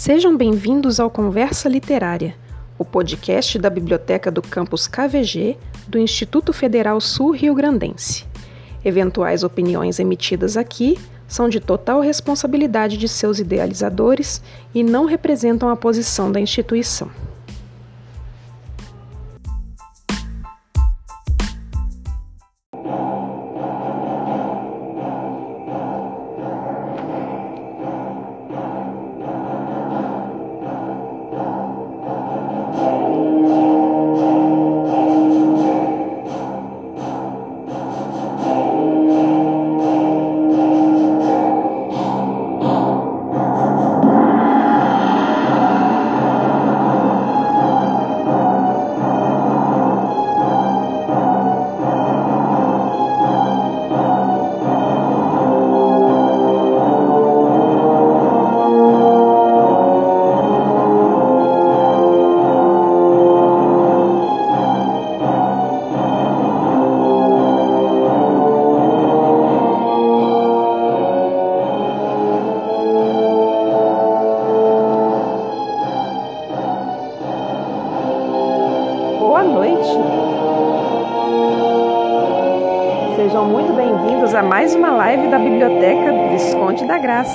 Sejam bem-vindos ao Conversa Literária, o podcast da Biblioteca do Campus KVG do Instituto Federal Sul Rio Grandense. Eventuais opiniões emitidas aqui são de total responsabilidade de seus idealizadores e não representam a posição da instituição.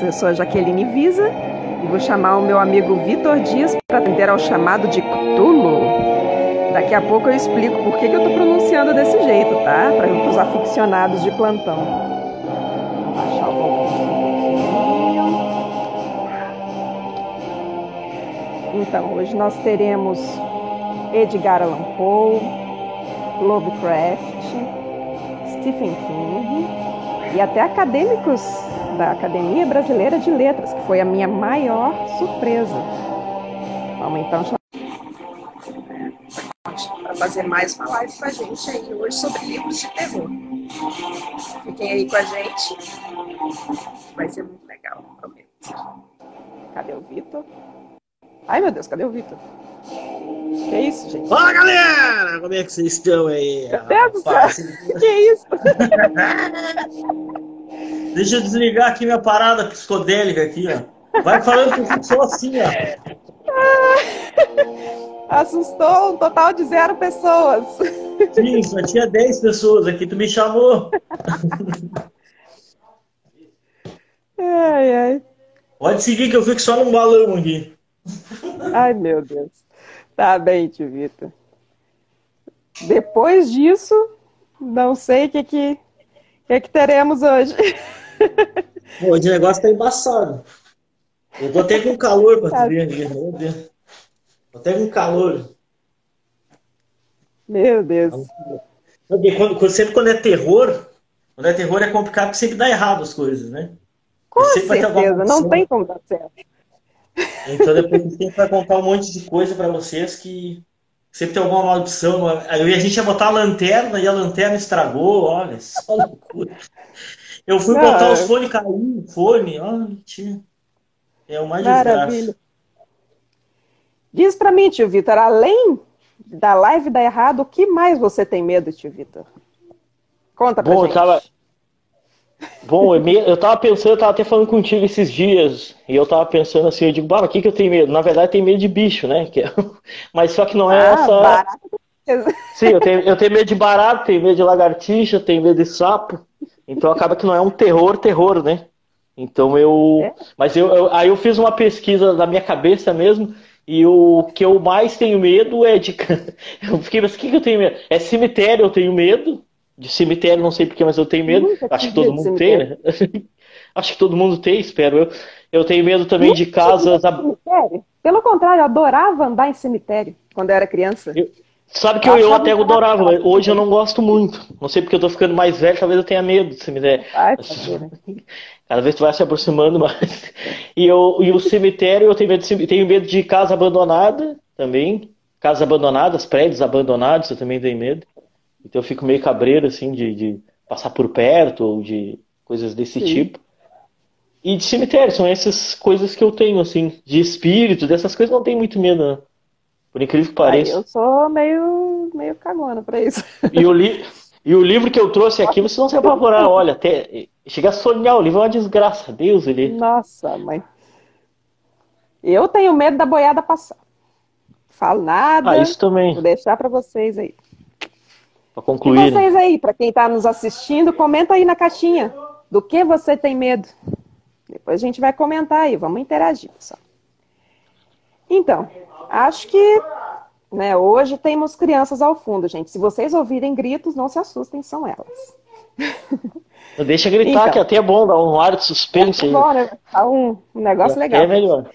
Eu sou a Jaqueline Visa e vou chamar o meu amigo Vitor Dias para atender ao chamado de Cthulhu. Daqui a pouco eu explico por que, que eu estou pronunciando desse jeito, tá? Para os aficionados de plantão. Vou o. Então, hoje nós teremos Edgar Allan Poe, Lovecraft, Stephen King e até acadêmicos da Academia Brasileira de Letras, que foi a minha maior surpresa. Vamos então para fazer mais uma live com a gente aí hoje sobre livros de terror. Fiquem aí com a gente, vai ser muito legal, prometo. Cadê o Vitor? Ai meu Deus, cadê o Vitor? Que isso, gente? Fala galera! Como é que vocês estão aí? Meu Deus do céu! Que isso? Deixa eu desligar aqui minha parada psicodélica aqui, ó. Vai falando que eu fico só assim, ó. Assustou um total de zero pessoas. Sim, só tinha 10 pessoas aqui, tu me chamou. Ai, ai. Pode seguir que eu fico só num balão aqui. Ai, meu Deus. Tá bem, tio Vitor. Depois disso, não sei o que, que, que, que teremos hoje. O negócio tá embaçado. Eu tô até com calor pra ver aqui, meu Deus. Tô até com calor. Meu Deus. Quando, sempre quando é terror, quando é terror é complicado porque sempre dá errado as coisas, né? Com certeza, não tem como dar certo. Então depois a gente vai contar um monte de coisa para vocês que sempre tem alguma maldição. Aí a gente ia botar a lanterna e a lanterna estragou, olha, só loucura. Eu fui Não, botar os fones, caiu o fone, olha, tio. É uma Maravilha. desgraça. Diz para mim, tio Vitor, além da live dar errado, o que mais você tem medo, tio Vitor? Conta pra Bom, gente. Tava... Bom, eu tava pensando, eu tava até falando contigo esses dias, e eu tava pensando assim, eu digo, bah, o que que eu tenho medo? Na verdade, eu tenho medo de bicho, né? É mas só que não é ah, essa. Barato. Sim, eu tenho, eu tenho medo de barato, tenho medo de lagartixa, tenho medo de sapo. Então acaba que não é um terror, terror, né? Então eu. É? Mas eu, eu, aí eu fiz uma pesquisa na minha cabeça mesmo, e o que eu mais tenho medo é de. Eu fiquei, mas o que, que eu tenho medo? É cemitério, eu tenho medo. De cemitério, não sei porquê, mas eu tenho medo. Nunca Acho que todo mundo tem, né? Acho que todo mundo tem, espero eu. Eu tenho medo também Nunca de casas. Cemitério. Pelo contrário, eu adorava andar em cemitério quando eu era criança. Eu... Sabe que eu, eu até adorava, mas hoje eu não gosto muito. Não sei porque eu tô ficando mais velho, talvez eu tenha medo de cemitério. Ai, né? Cada vez tu vai se aproximando mais. E, eu, e o cemitério, eu tenho medo de, tenho medo de casa abandonada também. Casas abandonadas, prédios abandonados, eu também tenho medo. Então eu fico meio cabreiro, assim, de, de passar por perto ou de coisas desse Sim. tipo. E de cemitério, são essas coisas que eu tenho, assim, de espírito, dessas coisas não tenho muito medo, não. Por incrível que pareça. eu sou meio, meio cagona pra isso. E o, li... e o livro que eu trouxe aqui, vocês não se apavorar, olha, até chegar a sonhar, o livro é uma desgraça, Deus ele. Nossa, mãe. Eu tenho medo da boiada passar. Falo nada. Ah, isso também. Vou deixar para vocês aí. Para concluir. E vocês aí, para quem está nos assistindo, comenta aí na caixinha do que você tem medo. Depois a gente vai comentar aí, vamos interagir, pessoal. Então, acho que né, hoje temos crianças ao fundo, gente. Se vocês ouvirem gritos, não se assustem, são elas. Deixa gritar, então, que até é bom dar um ar de suspense. É bom, né? Tá um, um negócio é, legal. É melhor.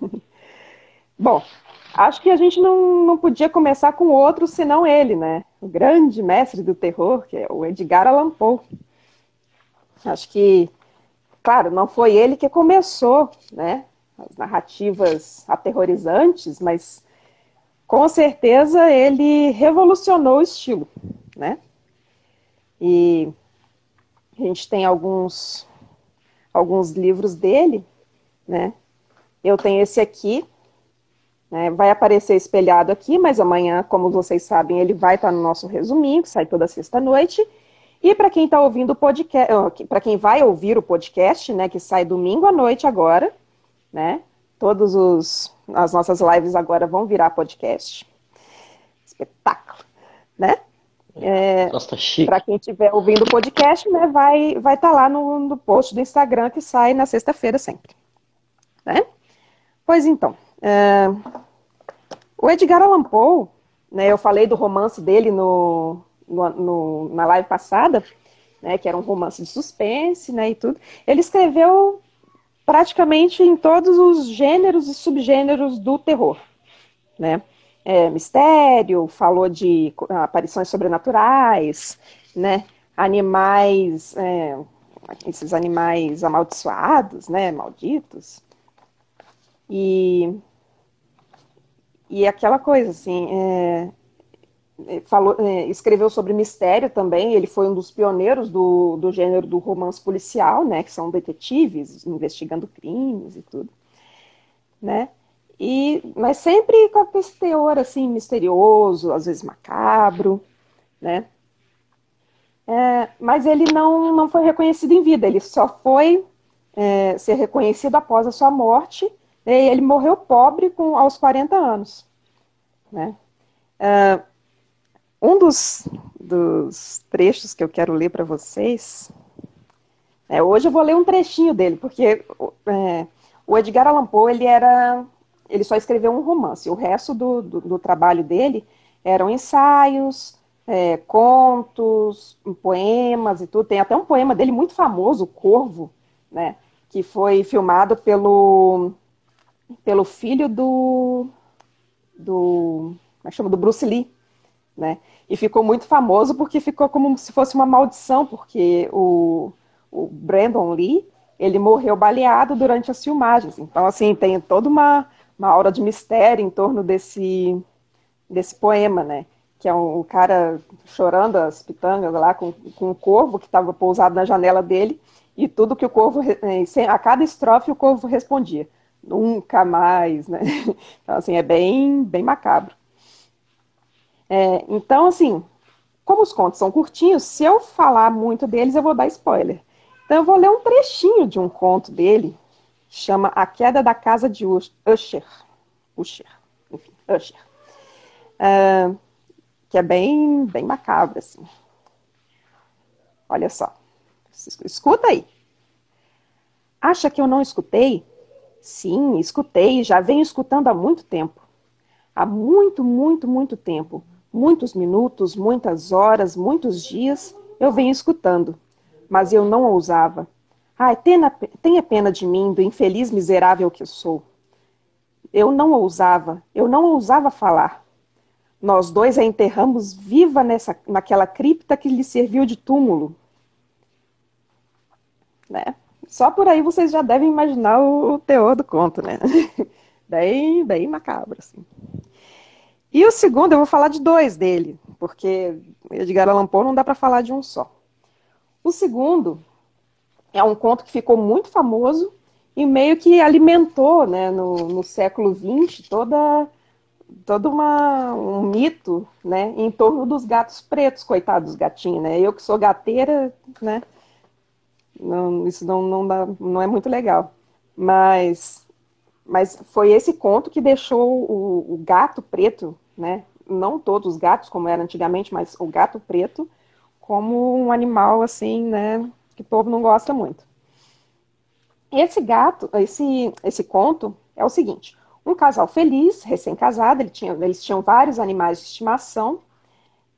bom, acho que a gente não, não podia começar com outro senão ele, né? O grande mestre do terror, que é o Edgar Allan Poe. Acho que, claro, não foi ele que começou, né? As narrativas aterrorizantes, mas com certeza ele revolucionou o estilo, né? E a gente tem alguns alguns livros dele, né? Eu tenho esse aqui, né? vai aparecer espelhado aqui, mas amanhã, como vocês sabem, ele vai estar no nosso resuminho, que sai toda sexta-noite. E para quem está ouvindo o podcast, para quem vai ouvir o podcast, né, que sai domingo à noite agora, né? Todos os as nossas lives agora vão virar podcast. Espetáculo, né? É, chique. Para quem estiver ouvindo o podcast, né, vai vai estar tá lá no, no post do Instagram que sai na sexta-feira sempre, né? Pois então, é, o Edgar Allan Poe, né, eu falei do romance dele no, no, no, na live passada, né, que era um romance de suspense, né, e tudo. Ele escreveu praticamente em todos os gêneros e subgêneros do terror, né? É, mistério, falou de aparições sobrenaturais, né? Animais, é, esses animais amaldiçoados, né? Malditos. E, e aquela coisa, assim, é, falou, é, escreveu sobre mistério também, ele foi um dos pioneiros do, do gênero do romance policial, né, que são detetives investigando crimes e tudo, né, e, mas sempre com esse teor, assim, misterioso, às vezes macabro, né, é, mas ele não, não foi reconhecido em vida, ele só foi é, ser reconhecido após a sua morte, e ele morreu pobre com, aos 40 anos, né, é, um dos, dos trechos que eu quero ler para vocês, é, hoje eu vou ler um trechinho dele, porque é, o Edgar Allan Poe, ele era, ele só escreveu um romance, o resto do, do, do trabalho dele eram ensaios, é, contos, poemas e tudo. Tem até um poema dele muito famoso, o Corvo, né, que foi filmado pelo, pelo filho do, do, como é que chama, do Bruce Lee, né? E ficou muito famoso porque ficou como se fosse uma maldição, porque o, o Brandon Lee, ele morreu baleado durante as filmagens. Então, assim, tem toda uma, uma aura de mistério em torno desse, desse poema, né? Que é um, um cara chorando as pitangas lá com, com um corvo que estava pousado na janela dele, e tudo que o corvo, eh, a cada estrofe o corvo respondia, nunca mais, né? Então, assim, é bem, bem macabro. É, então, assim, como os contos são curtinhos, se eu falar muito deles, eu vou dar spoiler. Então, eu vou ler um trechinho de um conto dele, chama A Queda da Casa de Usher. Usher, enfim, Usher. Uh, que é bem, bem macabro, assim. Olha só. Escuta aí. Acha que eu não escutei? Sim, escutei, já venho escutando há muito tempo. Há muito, muito, muito tempo. Muitos minutos, muitas horas, muitos dias eu venho escutando, mas eu não ousava. Ai, tenha, tenha pena de mim, do infeliz miserável que eu sou. Eu não ousava, eu não ousava falar. Nós dois a enterramos viva nessa, naquela cripta que lhe serviu de túmulo. Né? Só por aí vocês já devem imaginar o, o teor do conto, né? bem, bem macabro, assim. E o segundo, eu vou falar de dois dele, porque Edgar Allan Poe não dá para falar de um só. O segundo é um conto que ficou muito famoso e meio que alimentou, né, no, no século XX, toda todo uma, um mito, né, em torno dos gatos pretos, coitados dos gatinhos, né? Eu que sou gateira, né, não, isso não, não, dá, não é muito legal. Mas mas foi esse conto que deixou o, o gato preto, né? Não todos os gatos, como era antigamente, mas o gato preto, como um animal assim, né? Que o povo não gosta muito. Esse gato, esse, esse conto é o seguinte: um casal feliz, recém-casado, ele tinha, eles tinham vários animais de estimação,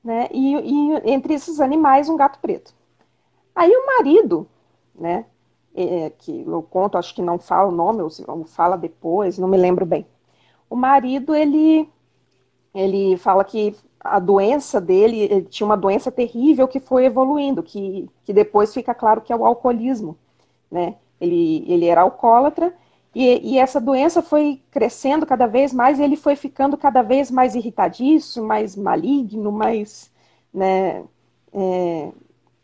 né? E, e, entre esses animais, um gato preto. Aí o marido, né? É, que no conto acho que não fala o nome, ou fala depois, não me lembro bem. O marido, ele, ele fala que a doença dele tinha uma doença terrível que foi evoluindo, que, que depois fica claro que é o alcoolismo, né? Ele, ele era alcoólatra e, e, essa doença foi crescendo cada vez mais, e ele foi ficando cada vez mais irritadiço, mais maligno, mais, né, é,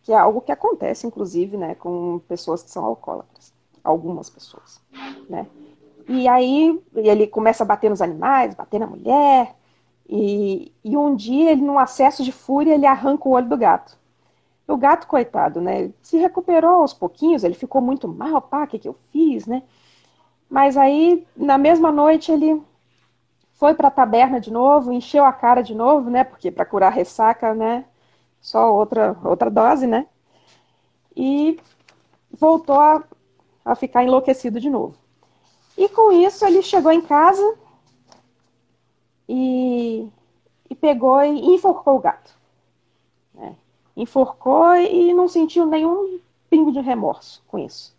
que é algo que acontece, inclusive, né, com pessoas que são alcoólatras, algumas pessoas, né. E aí ele começa a bater nos animais, bater na mulher, e, e um dia ele, num acesso de fúria, ele arranca o olho do gato. O gato, coitado, né, se recuperou aos pouquinhos, ele ficou muito mal, pá, o que, que eu fiz, né, mas aí, na mesma noite, ele foi para a taberna de novo, encheu a cara de novo, né? Porque para curar ressaca, né? Só outra, outra dose, né? E voltou a, a ficar enlouquecido de novo. E com isso, ele chegou em casa e, e pegou e enforcou o gato. Né? Enforcou e não sentiu nenhum pingo de remorso com isso.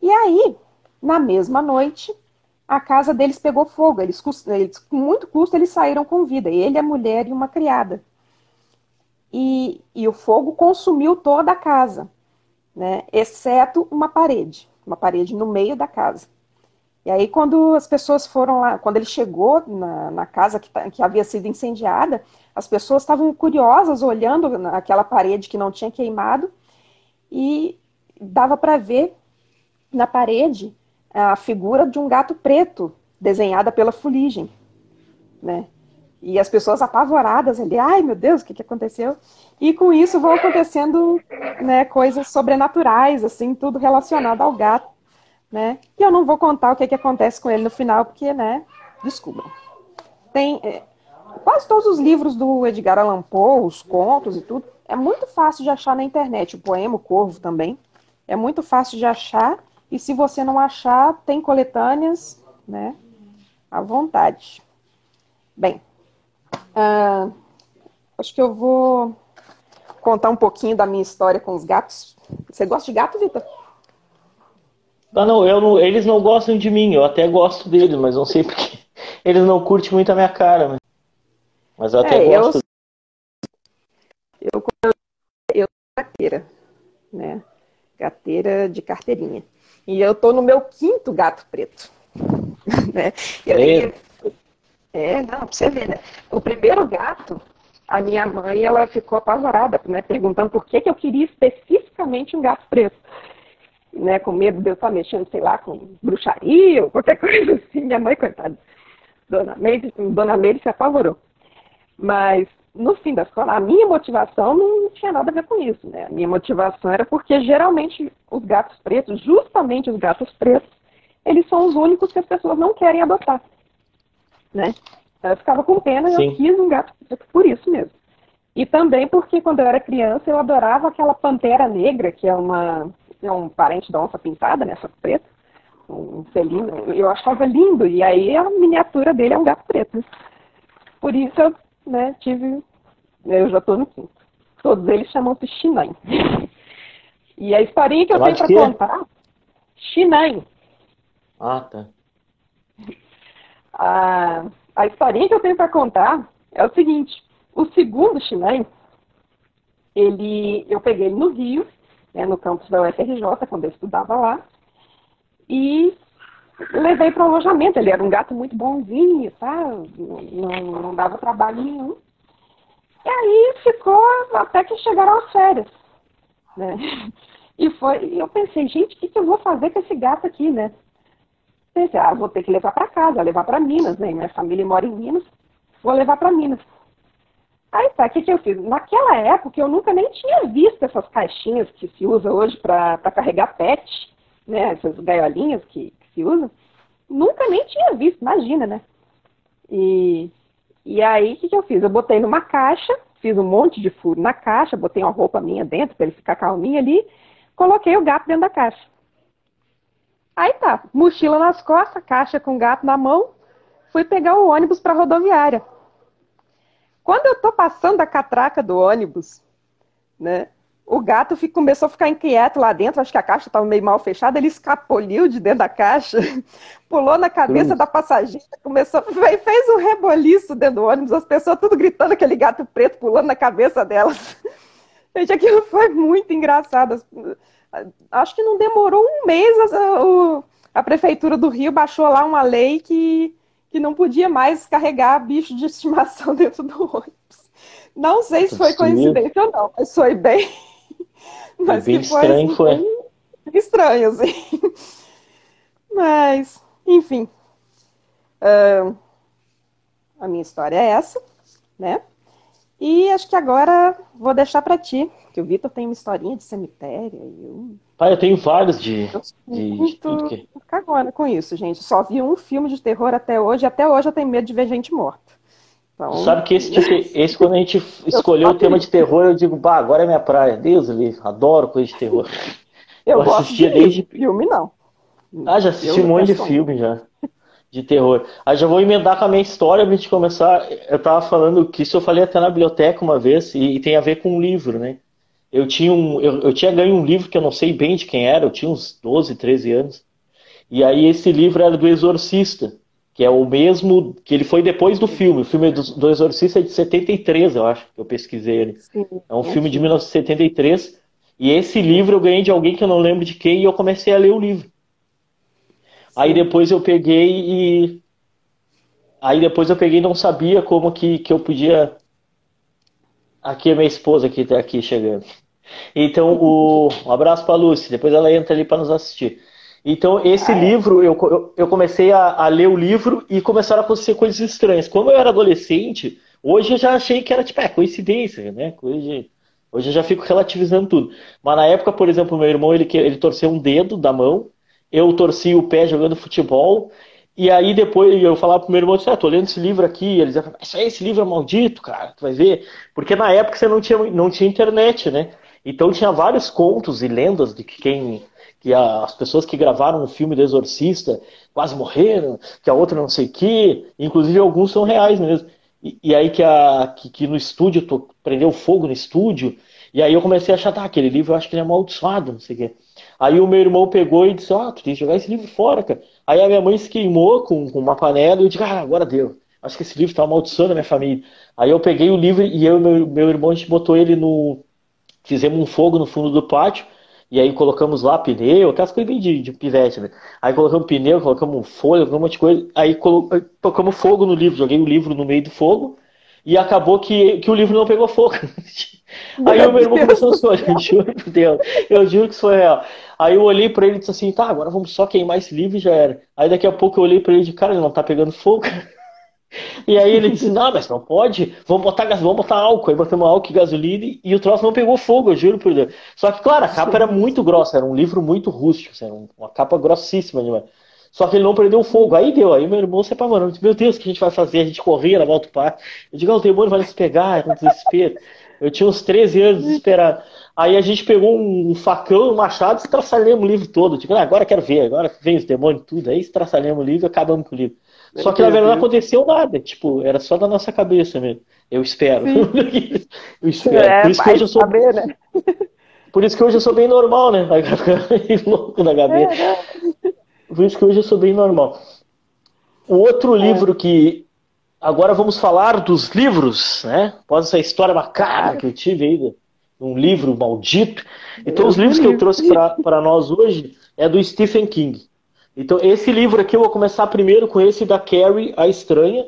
E aí, na mesma noite, a casa deles pegou fogo. Eles, eles, com muito custo, eles saíram com vida. Ele, a mulher e uma criada. E, e o fogo consumiu toda a casa, né? exceto uma parede, uma parede no meio da casa. E aí, quando as pessoas foram lá, quando ele chegou na, na casa que, tá, que havia sido incendiada, as pessoas estavam curiosas olhando aquela parede que não tinha queimado e dava para ver na parede a figura de um gato preto desenhada pela fuligem, né? E as pessoas apavoradas ali, ai meu Deus, o que, que aconteceu? E com isso vão acontecendo né, coisas sobrenaturais, assim, tudo relacionado ao gato, né? E eu não vou contar o que, que acontece com ele no final, porque, né, descubram. Tem é, quase todos os livros do Edgar Allan Poe, os contos e tudo, é muito fácil de achar na internet. O poema O Corvo também é muito fácil de achar e se você não achar, tem coletâneas, né? À vontade. Bem, uh, acho que eu vou contar um pouquinho da minha história com os gatos. Você gosta de gato, Vitor? Ah, não, eu não, eles não gostam de mim, eu até gosto deles, mas não sei porque eles não curtem muito a minha cara. Mas, mas eu até é, gosto. Eu, eu, eu carteira, né? Gateira de carteirinha. E eu tô no meu quinto gato preto. né? Eu, é, não, pra você ver, né? O primeiro gato, a minha mãe, ela ficou apavorada, né? Perguntando por que, que eu queria especificamente um gato preto. Né, com medo de eu estar mexendo, sei lá, com bruxaria ou qualquer coisa assim. Minha mãe, coitada, Dona Meire, Dona Meire se apavorou. Mas no fim das contas, a minha motivação não tinha nada a ver com isso, né? A minha motivação era porque geralmente os gatos pretos, justamente os gatos pretos, eles são os únicos que as pessoas não querem adotar, né? Então, eu ficava com pena e eu quis um gato preto por isso mesmo. E também porque quando eu era criança eu adorava aquela pantera negra, que é uma é um parente da onça pintada, né, só preta, um felino. Eu achava lindo e aí a miniatura dele é um gato preto. Por isso eu né, tive. Eu já estou no quinto. Todos eles chamam-se Shinan. E a historinha que eu tenho para contar. Shinan. Ah, tá. A, a historinha que eu tenho para contar é o seguinte: o segundo Shinan, ele, eu peguei ele no Rio, né, no campus da UFRJ, quando eu estudava lá, e levei para o alojamento. Ele era um gato muito bonzinho, tá? Não, não dava trabalho nenhum. E aí ficou até que chegaram as férias, né? E foi, eu pensei, gente, o que, que eu vou fazer com esse gato aqui, né? Pensei, ah, vou ter que levar para casa, levar para Minas, né? Minha família mora em Minas, vou levar para Minas. Aí tá, o que, que eu fiz? Naquela época eu nunca nem tinha visto essas caixinhas que se usa hoje para carregar pet, né? Essas gaiolinhas que, se usa. nunca nem tinha visto, imagina, né? E, e aí, o que, que eu fiz? Eu botei numa caixa, fiz um monte de furo na caixa, botei uma roupa minha dentro para ele ficar calminho ali, coloquei o gato dentro da caixa. Aí tá, mochila nas costas, caixa com gato na mão, fui pegar o ônibus para rodoviária. Quando eu tô passando a catraca do ônibus, né, o gato fica, começou a ficar inquieto lá dentro, acho que a caixa estava meio mal fechada, ele escapoliu de dentro da caixa, pulou na cabeça da passageira, começou, fez um reboliço dentro do ônibus, as pessoas tudo gritando, aquele gato preto pulando na cabeça delas. Gente, aquilo foi muito engraçado. Acho que não demorou um mês, a, a prefeitura do Rio baixou lá uma lei que, que não podia mais carregar bicho de estimação dentro do ônibus. Não sei se foi coincidência ou não, mas foi bem mas bem que foi, estranho assim, foi. Estranho, assim. Mas, enfim. Uh, a minha história é essa, né? E acho que agora vou deixar para ti, que o Vitor tem uma historinha de cemitério. E eu... Pai, eu tenho vários de. Eu de, muito de cagona com isso, gente. Só vi um filme de terror até hoje, e até hoje eu tenho medo de ver gente morta. Então, Sabe que esse, tipo, esse quando a gente escolheu o tema de terror, eu digo, bah, agora é minha praia. Deus livre, adoro coisa de terror. Eu, eu assistia de desde. Filme não. Ah, já assisti um monte de filme já. De terror. Aí já vou emendar com a minha história pra gente começar. Eu tava falando que isso eu falei até na biblioteca uma vez, e, e tem a ver com um livro, né? Eu tinha, um, eu, eu tinha ganho um livro que eu não sei bem de quem era, eu tinha uns 12, 13 anos. E aí esse livro era do Exorcista que é o mesmo que ele foi depois do filme. O filme do, do Exorcista é de 73, eu acho, que eu pesquisei ele. Sim, é um é filme sim. de 1973. E esse livro eu ganhei de alguém que eu não lembro de quem e eu comecei a ler o livro. Sim. Aí depois eu peguei e aí depois eu peguei e não sabia como que, que eu podia aqui é minha esposa que está aqui chegando. Então, o... um abraço para a Lúcia. Depois ela entra ali para nos assistir. Então, esse ah, é? livro, eu, eu comecei a, a, ler o livro e começaram a acontecer coisas estranhas. Quando eu era adolescente, hoje eu já achei que era, tipo, é, coincidência, né? Hoje, hoje eu já fico relativizando tudo. Mas na época, por exemplo, meu irmão, ele, ele torceu um dedo da mão, eu torci o pé jogando futebol, e aí depois eu falava pro meu irmão, ah, tô lendo esse livro aqui, ele dizia, isso aí, esse livro é maldito, cara, tu vai ver. Porque na época você não tinha, não tinha internet, né? Então tinha vários contos e lendas de que quem que as pessoas que gravaram o filme do Exorcista quase morreram, que a outra não sei o quê, inclusive alguns são reais mesmo. E, e aí que, a, que, que, no estúdio, tô, prendeu fogo no estúdio, e aí eu comecei a achar, tá, aquele livro eu acho que ele é amaldiçoado, não sei o quê. Aí o meu irmão pegou e disse, ó, oh, tu tem que jogar esse livro fora, cara. Aí a minha mãe se queimou com, com uma panela e eu disse, ah, agora deu. Acho que esse livro tá amaldiçoando a minha família. Aí eu peguei o livro e eu e meu, meu irmão, a gente botou ele no... Fizemos um fogo no fundo do pátio, e aí colocamos lá pneu, aquelas coisas bem de, de pivete, né? Aí colocamos pneu, colocamos folha, colocamos um monte de coisa. Aí colocamos fogo no livro, joguei o livro no meio do fogo e acabou que, que o livro não pegou fogo. aí o meu irmão começou a chorar, juro por Deus, eu juro que isso foi real. Aí eu olhei pra ele e disse assim, tá, agora vamos só queimar esse livro e já era. Aí daqui a pouco eu olhei pra ele e disse, cara, ele não tá pegando fogo. E aí ele disse, não, mas não pode, vamos botar, vamos botar álcool. Aí botamos álcool e gasolina e o troço não pegou fogo, eu juro por Deus. Só que, claro, a capa era muito grossa, era um livro muito rústico, assim, era uma capa grossíssima demais. Só que ele não prendeu fogo. Aí deu, aí meu irmão se apavorou. Meu Deus, o que a gente vai fazer? A gente corria na volta do parque. Eu digo, ah, o demônio vai nos pegar, é com desespero. Eu tinha uns 13 anos desesperado. Aí a gente pegou um facão, um machado e estraçalhamos o livro todo. Digo, ah, agora quero ver, agora vem os demônios tudo. Aí estraçalhamos o livro e acabamos com o livro. Só que na verdade não aconteceu nada. Tipo, era só da nossa cabeça mesmo. Eu espero. eu espero. É, Por isso que hoje eu sou. Saber, né? Por isso que hoje eu sou bem normal, né? Vai ficar louco na cabeça. É, né? Por isso que hoje eu sou bem normal. O outro é. livro que. Agora vamos falar dos livros, né? Após essa história macabra que eu tive aí, um livro maldito. Então, os livros que eu trouxe para nós hoje é do Stephen King. Então, esse livro aqui eu vou começar primeiro com esse da Carrie, a Estranha.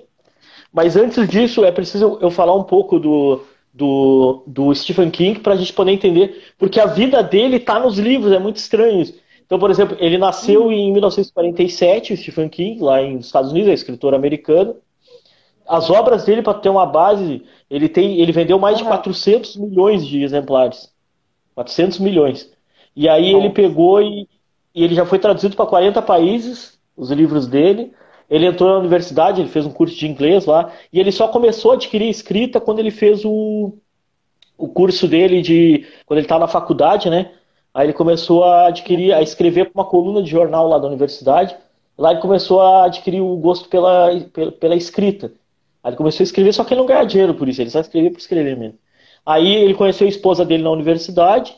Mas antes disso, é preciso eu falar um pouco do, do, do Stephen King para a gente poder entender, porque a vida dele está nos livros, é muito estranho isso. Então, por exemplo, ele nasceu em 1947, o Stephen King, lá nos Estados Unidos, é escritor americano. As obras dele, para ter uma base, ele, tem, ele vendeu mais de 400 milhões de exemplares. 400 milhões. E aí ele pegou e, e ele já foi traduzido para 40 países os livros dele. Ele entrou na universidade, ele fez um curso de inglês lá, e ele só começou a adquirir escrita quando ele fez o, o curso dele de. quando ele estava na faculdade, né? Aí ele começou a adquirir, a escrever uma coluna de jornal lá da universidade. Lá ele começou a adquirir o gosto pela, pela, pela escrita. Aí ele começou a escrever, só que ele não ganha dinheiro por isso, ele só escrevia por escrever mesmo. Aí ele conheceu a esposa dele na universidade,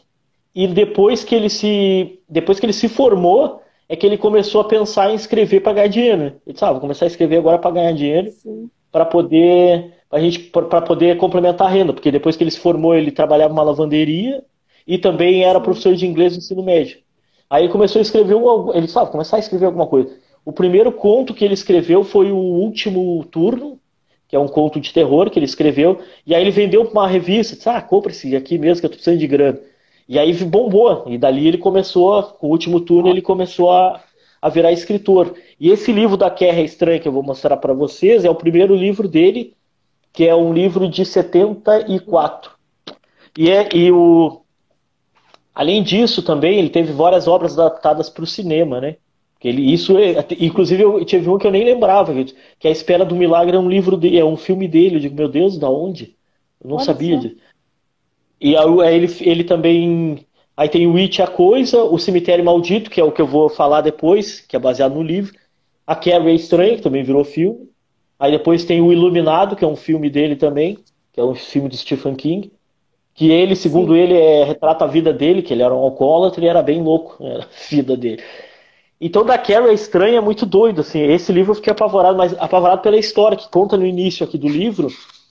e depois que ele se, depois que ele se formou, é que ele começou a pensar em escrever para ganhar dinheiro. Né? Ele disse, ah, vou começar a escrever agora para ganhar dinheiro, para poder, pra gente, para poder complementar a renda, porque depois que ele se formou, ele trabalhava numa lavanderia e também era professor de inglês no ensino médio. Aí ele começou a escrever, ele disse, ah, vou começar a escrever alguma coisa. O primeiro conto que ele escreveu foi o Último Turno, que é um conto de terror que ele escreveu, e aí ele vendeu para uma revista, disse, ah, compra esse aqui mesmo que eu tô precisando de grana. E aí bombou, e dali ele começou, com o último turno, ele começou a, a virar escritor. E esse livro da Guerra Estranha que eu vou mostrar para vocês é o primeiro livro dele, que é um livro de 74. E, é, e o, além disso também, ele teve várias obras adaptadas para o cinema, né? Ele, isso, é, inclusive, eu tive um que eu nem lembrava, que é A Espera do Milagre é um livro dele, é um filme dele. Eu digo, meu Deus, da onde? Eu não Pode sabia. De... E aí ele, ele também. Aí tem o It a Coisa, O Cemitério Maldito, que é o que eu vou falar depois, que é baseado no livro. A Carrie é Estranha, que também virou filme. Aí depois tem o Iluminado, que é um filme dele também, que é um filme do Stephen King. Que ele, segundo Sim. ele, é, retrata a vida dele, que ele era um alcoólatra e era bem louco, né, a vida dele. Então, da Carrie é estranha, é muito doido, assim. Esse livro eu fiquei apavorado, mas apavorado pela história que conta no início aqui do livro.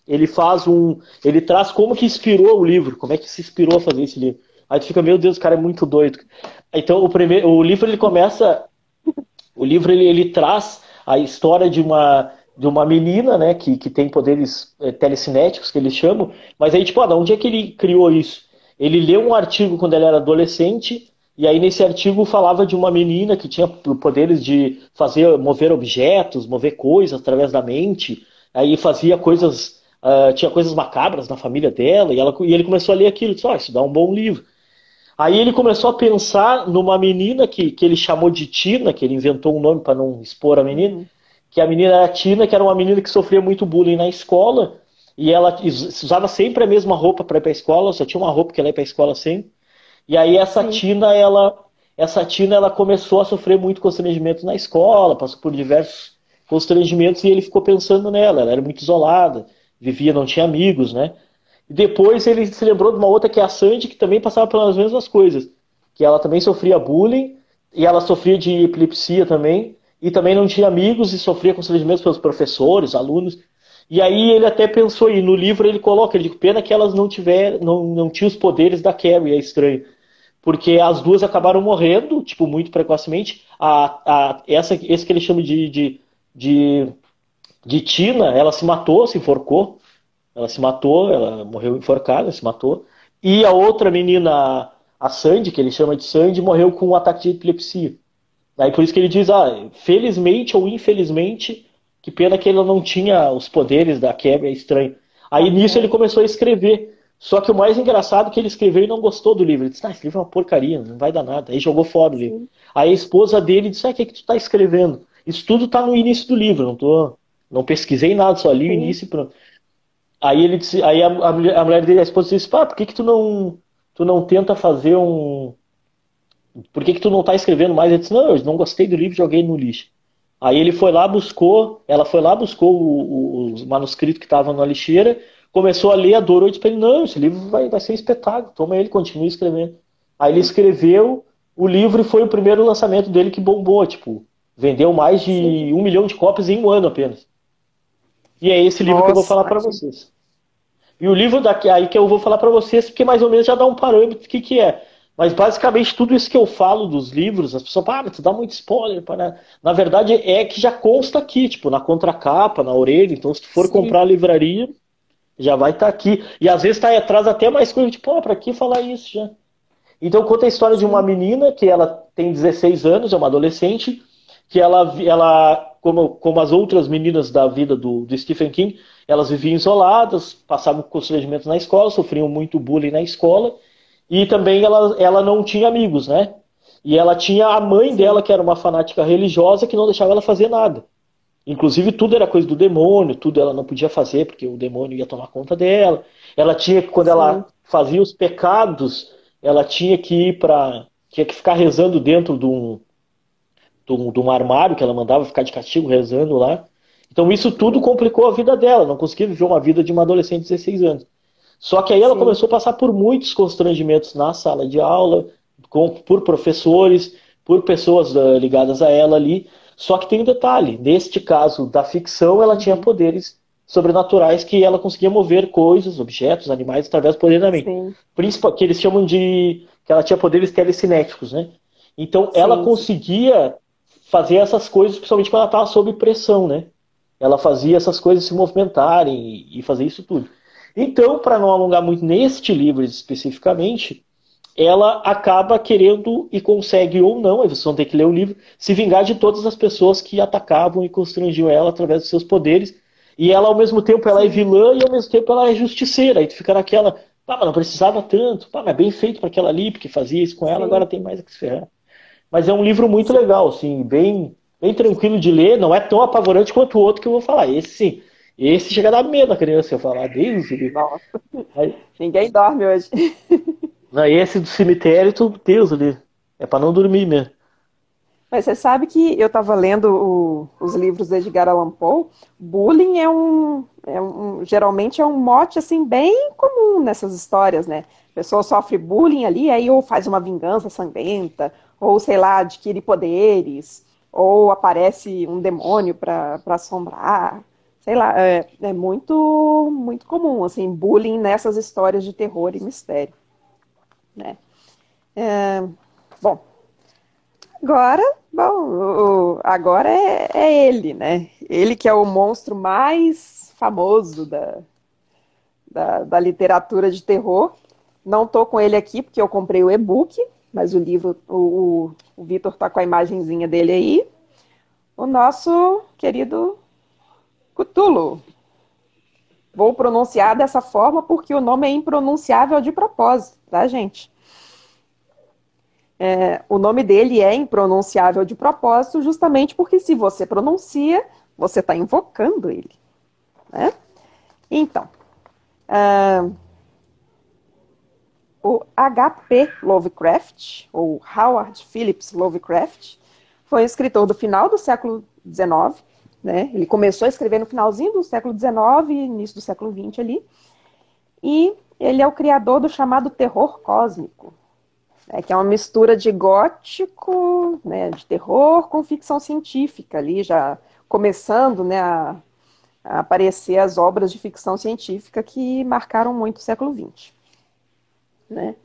Ele faz um. Ele traz como que inspirou o livro, como é que se inspirou a fazer esse livro. Aí tu fica, meu Deus, o cara é muito doido. Então, o, primeiro, o livro ele começa. O livro ele, ele traz a história de uma, de uma menina, né, que, que tem poderes é, telecinéticos, que eles chamam. Mas aí, tipo, ah, onde é que ele criou isso? Ele leu um artigo quando ele era adolescente e aí nesse artigo falava de uma menina que tinha poderes de fazer mover objetos, mover coisas através da mente. Aí fazia coisas, uh, tinha coisas macabras na família dela e, ela, e ele começou a ler aquilo. Disse, oh, isso dá um bom livro. Aí ele começou a pensar numa menina que, que ele chamou de Tina, que ele inventou um nome para não expor a menina, uhum. que a menina era Tina, que era uma menina que sofria muito bullying na escola e ela usava sempre a mesma roupa para ir para a escola, só tinha uma roupa que ela ia para a escola sempre. E aí essa Sim. Tina, ela, essa Tina, ela começou a sofrer muito constrangimento na escola, passou por diversos constrangimentos e ele ficou pensando nela. Ela era muito isolada, vivia, não tinha amigos, né? E depois ele se lembrou de uma outra que é a Sandy, que também passava pelas mesmas coisas. Que ela também sofria bullying, e ela sofria de epilepsia também, e também não tinha amigos e sofria constrangimentos pelos professores, alunos. E aí ele até pensou, e no livro ele coloca, ele diz, pena que elas não tiver, não, não tinham os poderes da Carrie, é estranho porque as duas acabaram morrendo, tipo, muito precocemente. A, a, essa, esse que ele chama de, de, de, de Tina, ela se matou, se enforcou. Ela se matou, ela morreu enforcada, se matou. E a outra menina, a Sandy, que ele chama de Sandy, morreu com um ataque de epilepsia. Aí por isso que ele diz, ah, felizmente ou infelizmente, que pena que ela não tinha os poderes da quebra, é estranho. Aí nisso ele começou a escrever. Só que o mais engraçado é que ele escreveu e não gostou do livro. Ele disse, ah, esse livro é uma porcaria, não vai dar nada. Aí jogou fora o livro. Aí a esposa dele disse, ah, o que, é que tu está escrevendo? Isso tudo está no início do livro, não tô, não pesquisei nada, só li Sim. o início e pronto. Aí ele disse, aí a, a, mulher dele, a esposa disse, pá, por que, que tu não, tu não tenta fazer um. Por que, que tu não está escrevendo mais? Ele disse, não, eu não gostei do livro, joguei no lixo. Aí ele foi lá, buscou, ela foi lá, buscou o, o, manuscrito que estava na lixeira, começou a ler, adorou e disse para ele, não, esse livro vai, vai ser um espetáculo, toma ele, continue escrevendo. Aí ele escreveu o livro e foi o primeiro lançamento dele que bombou, tipo, vendeu mais de Sim. um milhão de cópias em um ano apenas. E é esse livro Nossa, que eu vou falar para vocês. E o livro daqui aí que eu vou falar para vocês, porque mais ou menos já dá um parâmetro do que, que é. Mas basicamente tudo isso que eu falo dos livros, as pessoas falam, ah, tu dá muito spoiler. Para... Na verdade é que já consta aqui, tipo, na contracapa, na orelha. Então se tu for Sim. comprar a livraria, já vai estar tá aqui. E às vezes está atrás até mais coisa, tipo, oh, para que falar isso já? Então conta a história de uma menina que ela tem 16 anos, é uma adolescente, que ela, ela como, como as outras meninas da vida do, do Stephen King, elas viviam isoladas, passavam constrangimentos na escola, sofriam muito bullying na escola, e também ela, ela não tinha amigos, né? E ela tinha a mãe dela, que era uma fanática religiosa, que não deixava ela fazer nada. Inclusive, tudo era coisa do demônio, tudo ela não podia fazer, porque o demônio ia tomar conta dela. Ela tinha, quando Sim. ela fazia os pecados, ela tinha que ir para. tinha que ficar rezando dentro de um, de um, de um armário que ela mandava ficar de castigo rezando lá. Então isso tudo complicou a vida dela, não conseguia viver uma vida de uma adolescente de 16 anos. Só que aí ela Sim. começou a passar por muitos constrangimentos na sala de aula, com, por professores, por pessoas uh, ligadas a ela ali. Só que tem um detalhe: neste caso da ficção, ela tinha poderes sobrenaturais que ela conseguia mover coisas, objetos, animais através do poder da mente. Principal, que eles chamam de que ela tinha poderes telecinéticos, né? Então Sim. ela conseguia fazer essas coisas, principalmente quando ela estava sob pressão, né? Ela fazia essas coisas se movimentarem e fazer isso tudo. Então, para não alongar muito neste livro especificamente, ela acaba querendo e consegue ou não, aí vocês vão ter que ler o livro, se vingar de todas as pessoas que atacavam e constrangiam ela através dos seus poderes. E ela, ao mesmo tempo, ela é vilã e ao mesmo tempo ela é justiceira. Aí tu fica naquela, pá, mas não precisava tanto, pá, mas é bem feito para aquela ali, porque fazia isso com ela, Sim. agora tem mais a que se ferrar. Mas é um livro muito legal, assim, bem bem tranquilo de ler, não é tão apavorante quanto o outro que eu vou falar. Esse sim. Esse chega a dar medo a criança eu falar, Deus. Nossa. Aí, Ninguém dorme hoje. Não, esse do cemitério, Deus ali. É para não dormir mesmo. Mas você sabe que eu estava lendo o, os livros de Edgar Allan Poe. Bullying é um, é um, geralmente é um mote assim bem comum nessas histórias, né? A pessoa sofre bullying ali, aí ou faz uma vingança sangrenta, ou sei lá, adquire poderes, ou aparece um demônio para assombrar. Sei lá, é, é, muito, muito comum, assim, bullying nessas histórias de terror e mistério. Né? É, bom, agora, bom, agora é, é ele, né? Ele que é o monstro mais famoso da, da, da literatura de terror. Não estou com ele aqui porque eu comprei o e-book, mas o livro, o, o Vitor está com a imagenzinha dele aí. O nosso querido Cthulhu. Vou pronunciar dessa forma porque o nome é impronunciável de propósito, tá, gente? É, o nome dele é impronunciável de propósito, justamente porque se você pronuncia, você está invocando ele. Né? Então, uh, o H.P. Lovecraft, ou Howard Phillips Lovecraft, foi um escritor do final do século XIX, né? Ele começou a escrever no finalzinho do século XIX, início do século XX ali, e ele é o criador do chamado terror cósmico, né? que é uma mistura de gótico, né, de terror com ficção científica ali, já começando, né, a, a aparecer as obras de ficção científica que marcaram muito o século XX. Né?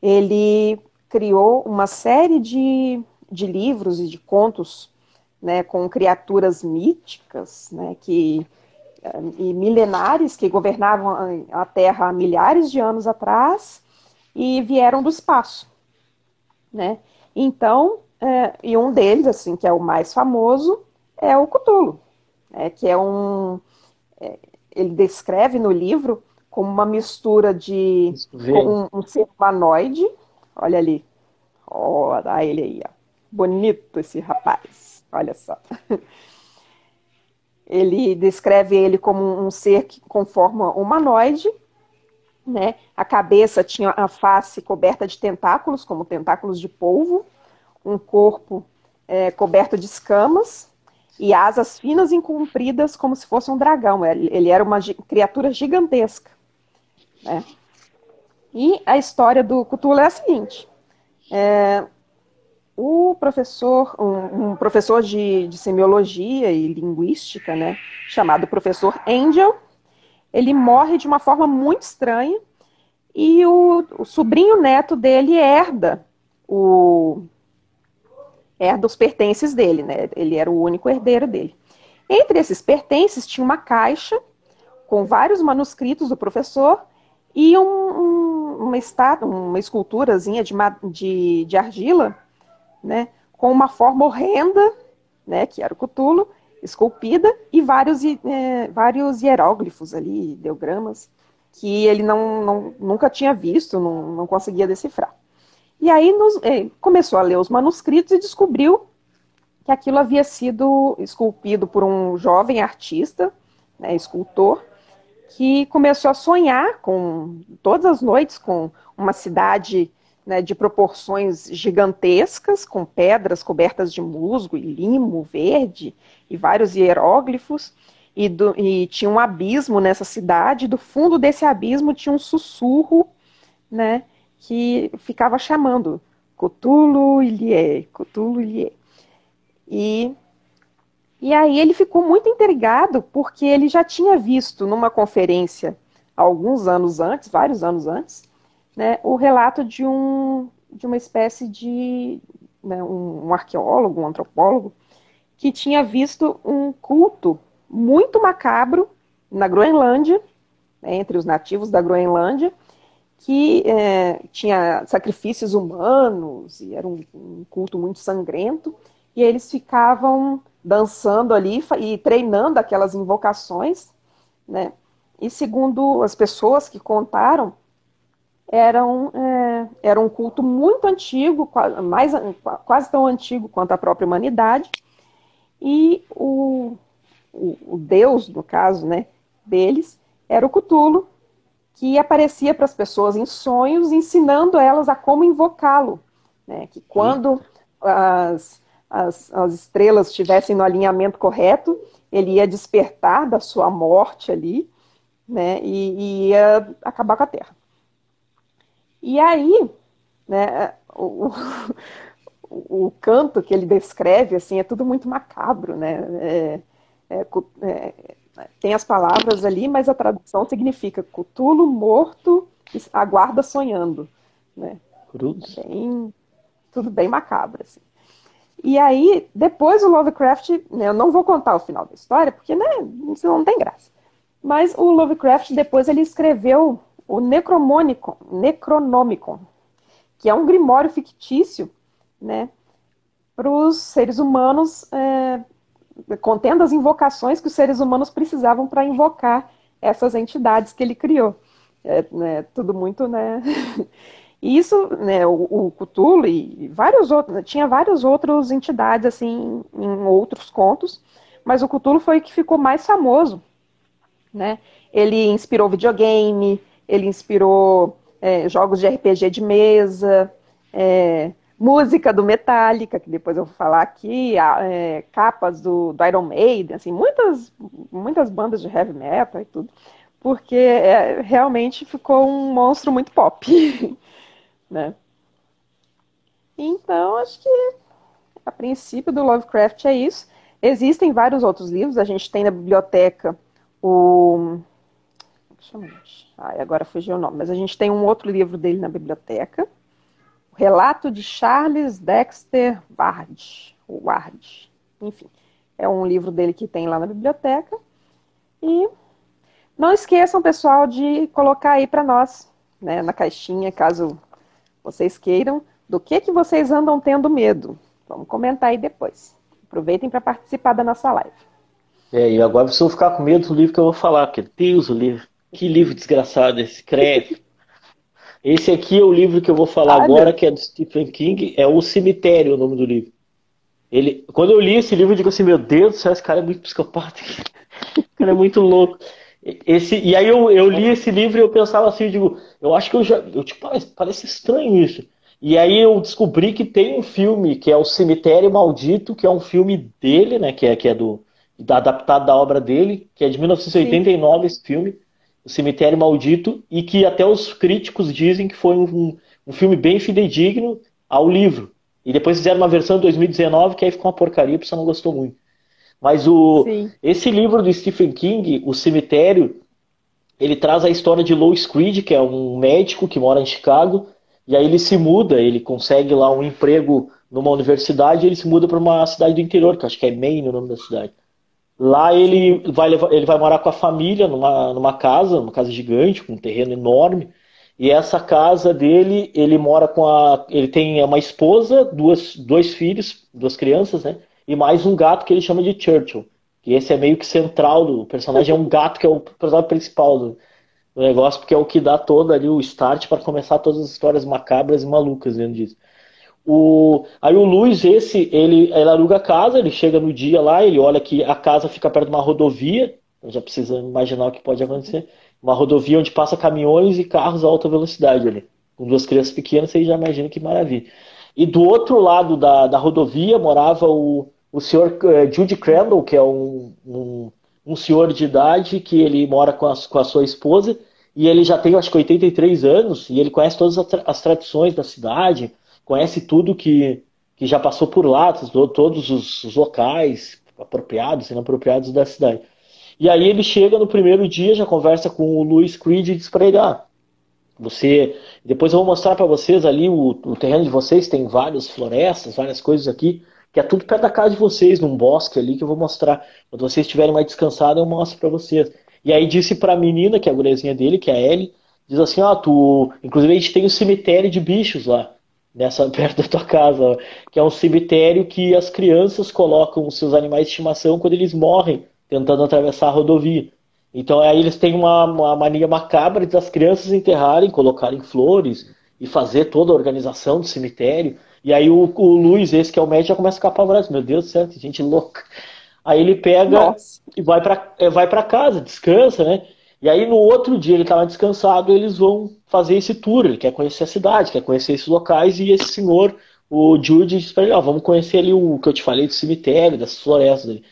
Ele criou uma série de, de livros e de contos né, com criaturas míticas né, que, eh, e milenares que governavam a Terra há milhares de anos atrás e vieram do espaço. Né? Então, é, e um deles, assim, que é o mais famoso, é o Cthulhu, né, que é um. É, ele descreve no livro como uma mistura de um, um, ser humanoide. Olha ali. Olha ele aí, ó. Bonito esse rapaz. Olha só. Ele descreve ele como um ser que com forma humanoide, né? A cabeça tinha a face coberta de tentáculos, como tentáculos de polvo, um corpo é, coberto de escamas e asas finas e compridas, como se fosse um dragão. Ele era uma criatura gigantesca. Né? E a história do Cthulhu é a seguinte: é, o professor, um, um professor de, de, semiologia e linguística, né, chamado professor Angel, ele morre de uma forma muito estranha e o, o sobrinho neto dele herda o herda os pertences dele, né? Ele era o único herdeiro dele. Entre esses pertences tinha uma caixa com vários manuscritos do professor e um, um, uma, estátua, uma esculturazinha de, de, de, argila, né, com uma forma horrenda, né, que era o Cthulhu, esculpida, e vários, é, vários hieróglifos ali, ideogramas, que ele não, não, nunca tinha visto, não, não conseguia decifrar. E aí nos, eh, começou a ler os manuscritos e descobriu que aquilo havia sido esculpido por um jovem artista, né, escultor, que começou a sonhar com todas as noites com uma cidade né, de proporções gigantescas, com pedras cobertas de musgo e limo verde e vários hieróglifos, e, do, e, tinha um abismo nessa cidade. Do fundo desse abismo tinha um sussurro, né, que ficava chamando Cthulhu Ilie, Cthulhu Ilie. E e aí ele ficou muito intrigado porque ele já tinha visto numa conferência alguns anos antes, vários anos antes, né, o relato de um de uma espécie de né, um, arqueólogo, um antropólogo que tinha visto um culto muito macabro na Groenlândia, né, entre os nativos da Groenlândia, que é, tinha sacrifícios humanos e era um, um culto muito sangrento, e eles ficavam dançando ali e treinando aquelas invocações, né? E segundo as pessoas que contaram, era um, é, era um culto muito antigo, mais, quase tão antigo quanto a própria humanidade, e o, o, o deus, no caso, né, deles, era o Cthulhu, que aparecia para as pessoas em sonhos, ensinando elas a como invocá-lo. Né, que quando as, as, as estrelas estivessem no alinhamento correto, ele ia despertar da sua morte ali, né, e, e ia acabar com a Terra. E aí, né, o, o, o, canto que ele descreve, assim, é tudo muito macabro, né, é, é, é, tem as palavras ali, mas a tradução significa Cutulo morto, aguarda sonhando, né. Cruz. Bem, tudo bem macabro, assim. E aí, depois o Lovecraft, né, eu não vou contar o final da história, porque né, isso não tem graça. Mas o Lovecraft, depois, ele escreveu o Necromonicon, Necronomicon, que é um grimório fictício, né, para os seres humanos, é, contendo as invocações que os seres humanos precisavam para invocar essas entidades que ele criou. É, né, tudo muito, né, E isso, né, o, o Cthulhu e vários outros, tinha várias outras entidades assim em outros contos, mas o Cthulhu foi o que ficou mais famoso, né? Ele inspirou videogame, ele inspirou é, jogos de RPG de mesa, é, música do Metallica, que depois eu vou falar aqui, é, capas do, do, Iron Maiden, assim, muitas, muitas bandas de heavy metal e tudo, porque é, realmente ficou um monstro muito pop. né? Então, acho que a princípio do Lovecraft é isso. Existem vários outros livros, a gente tem na biblioteca o. Ai, agora fugiu o nome, mas a gente tem um outro livro dele na biblioteca. O Relato de Charles Dexter Ward. Ward. Enfim, é um livro dele que tem lá na biblioteca. E não esqueçam, pessoal, de colocar aí para nós, né, na caixinha, caso vocês queiram, do que, que vocês andam tendo medo. Vamos comentar aí depois. Aproveitem para participar da nossa live. É, e agora vocês vão ficar com medo do livro que eu vou falar, porque Deus o livro. Que livro desgraçado esse, credo. Esse aqui é o livro que eu vou falar ah, agora, que é do Stephen King, é O Cemitério, o nome do livro. Ele, quando eu li esse livro, eu digo assim, meu Deus do céu, esse cara é muito psicopata. Esse cara é muito louco. Esse, e aí eu, eu li esse livro e eu pensava assim, eu digo, eu acho que eu já. Eu, tipo, parece, parece estranho isso. E aí eu descobri que tem um filme que é O Cemitério Maldito, que é um filme dele, né? Que é, que é do. adaptado da obra dele, que é de 1989 Sim. esse filme, O Cemitério Maldito, e que até os críticos dizem que foi um, um filme bem fidedigno ao livro. E depois fizeram uma versão de 2019 que aí ficou uma porcaria, porque você não gostou muito. Mas o, esse livro do Stephen King, O Cemitério, ele traz a história de Louis Creed, que é um médico que mora em Chicago, e aí ele se muda, ele consegue lá um emprego numa universidade, e ele se muda para uma cidade do interior, que acho que é Maine o nome da cidade. Lá ele vai, levar, ele vai morar com a família numa, numa casa, uma casa gigante, com um terreno enorme. E essa casa dele, ele mora com a. Ele tem uma esposa, duas, dois filhos, duas crianças, né? E mais um gato que ele chama de Churchill. Que esse é meio que central do personagem, é um gato que é o personagem principal do, o negócio, porque é o que dá todo ali o start para começar todas as histórias macabras e malucas dentro disso. O, aí o Luiz, esse, ele, ele aluga a casa, ele chega no dia lá, ele olha que a casa fica perto de uma rodovia, já precisa imaginar o que pode acontecer, uma rodovia onde passa caminhões e carros a alta velocidade ali. Com duas crianças pequenas, você já imagina que maravilha. E do outro lado da, da rodovia morava o, o senhor uh, Judy Crandall, que é um, um, um, senhor de idade que ele mora com a, com a sua esposa, e ele já tem, acho que 83 anos, e ele conhece todas as tradições da cidade, conhece tudo que, que já passou por lá, todos os, os locais apropriados e inapropriados da cidade. E aí ele chega no primeiro dia, já conversa com o Luiz Creed e diz para ele, ah, você, depois eu vou mostrar para vocês ali o, o, terreno de vocês, tem várias florestas, várias coisas aqui, que é tudo perto da casa de vocês, num bosque ali que eu vou mostrar. Quando vocês estiverem mais descansados, eu mostro para vocês. E aí disse para a menina, que é a guriazinha dele, que é a Ellie, diz assim, ah, tu, inclusive a gente tem um cemitério de bichos lá nessa perto da tua casa, que é um cemitério que as crianças colocam os seus animais de estimação quando eles morrem tentando atravessar a rodovia. Então aí eles têm uma, uma mania macabra das crianças enterrarem, colocarem flores e fazer toda a organização do cemitério. E aí o, o Luiz, esse que é o médico, já começa a ficar apavorado. Meu Deus do céu, gente louca. Aí ele pega Nossa. e vai para é, vai para casa, descansa, né? E aí no outro dia ele estava descansado, eles vão fazer esse tour, ele quer conhecer a cidade, quer conhecer esses locais, e esse senhor, o Jude, diz para ele, ó, vamos conhecer ali o que eu te falei do cemitério, das florestas ali.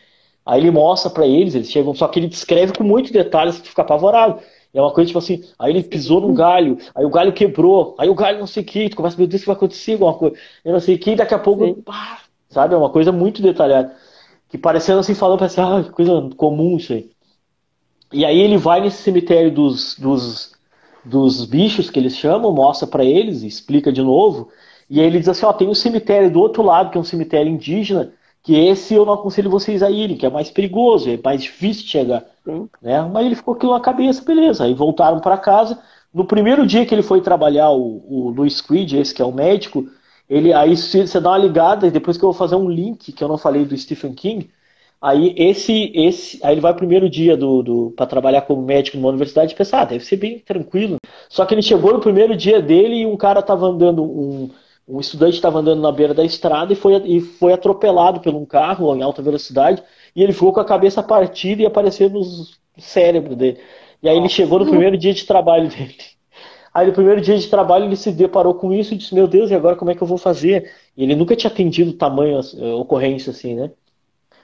Aí ele mostra para eles, eles chegam, só que ele descreve com muitos detalhes que tu fica apavorado. É uma coisa tipo assim, aí ele pisou num galho, aí o galho quebrou, aí o galho não sei o que, tu começa, meu Deus, o que vai acontecer alguma coisa, eu não sei o que, daqui a pouco, pá, sabe, é uma coisa muito detalhada. Que parecendo assim, falando, parece, ah, que coisa comum isso aí. E aí ele vai nesse cemitério dos, dos, dos bichos que eles chamam, mostra para eles, explica de novo. E aí ele diz assim, ó, tem um cemitério do outro lado, que é um cemitério indígena, que esse eu não aconselho vocês a irem, que é mais perigoso, é mais difícil chegar. Né? Mas ele ficou aquilo na cabeça, beleza. Aí voltaram para casa. No primeiro dia que ele foi trabalhar, o, o Louis Creed, esse que é o médico, ele aí você dá uma ligada, e depois que eu vou fazer um link, que eu não falei do Stephen King, Aí esse, esse, aí ele vai primeiro dia do, do para trabalhar como médico numa universidade e pensa, ah, deve ser bem tranquilo. Só que ele chegou no primeiro dia dele e um cara estava andando, um, um estudante estava andando na beira da estrada e foi, e foi atropelado por um carro em alta velocidade e ele ficou com a cabeça partida e apareceu no cérebro dele. E aí ele chegou no primeiro dia de trabalho dele. Aí no primeiro dia de trabalho ele se deparou com isso e disse, meu Deus, e agora como é que eu vou fazer? E ele nunca tinha atendido tamanho uh, ocorrência assim, né?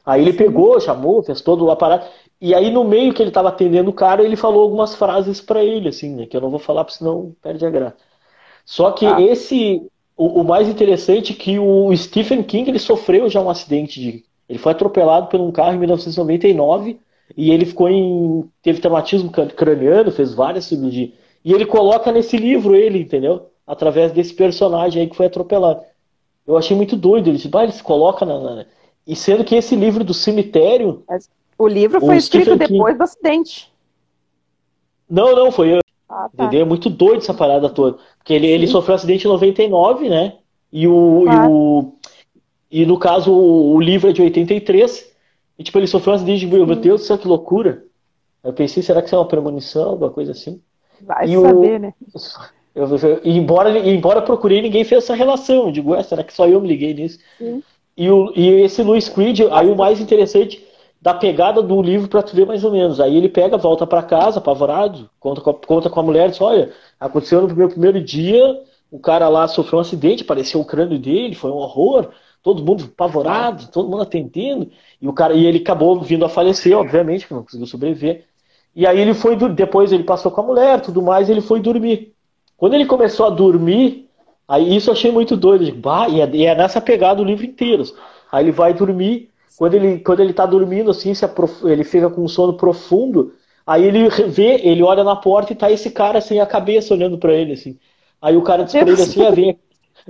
Aí ele pegou, chamou, fez todo o aparato. E aí, no meio que ele estava atendendo o cara, ele falou algumas frases para ele, assim, né? Que eu não vou falar, porque senão perde a graça. Só que ah. esse. O, o, mais interessante é que o Stephen King ele sofreu já um acidente de. Ele foi atropelado por um carro em 1999 e ele ficou em. teve traumatismo craniano, fez várias cirurgias. E ele coloca nesse livro ele, entendeu? Através desse personagem aí que foi atropelado. Eu achei muito doido. Ele ah, ele se coloca na, na e sendo que esse livro do cemitério. O livro foi o escrito Stephen depois King... do acidente. Não, não, foi eu. Ah, tá. É muito doido essa parada toda. Porque ele, ele sofreu um acidente em 99, né? E, o, e, o, e no caso o, o, livro é de 83. E tipo, ele sofreu um acidente de. Meu Deus do céu, que loucura. Eu pensei, será que isso é uma premonição, alguma coisa assim? Vai e saber, o... né? Eu, eu, embora, embora procurei, ninguém fez essa relação. Eu digo, ué, será que só eu me liguei nisso? Sim. E, o, e esse Louis Creed, aí o mais interessante da pegada do livro para tu ver mais ou menos. Aí ele pega, volta para casa, apavorado, conta com, a, conta com a mulher, diz, olha, aconteceu no meu primeiro dia, o cara lá sofreu um acidente, apareceu o crânio dele, foi um horror, todo mundo apavorado, todo mundo atendendo, e o cara e ele acabou vindo a falecer, obviamente, porque não conseguiu sobreviver. E aí ele foi depois ele passou com a mulher, tudo mais, ele foi dormir. Quando ele começou a dormir, Aí isso eu achei muito doido. Bah, é, e é nessa pegada o livro inteiro. Aí ele vai dormir, quando ele, quando ele tá dormindo, assim, aprof... ele fica com um sono profundo, aí ele vê, ele olha na porta e tá esse cara sem a cabeça olhando para ele, assim. Aí o cara diz pra ele assim, ah, vem.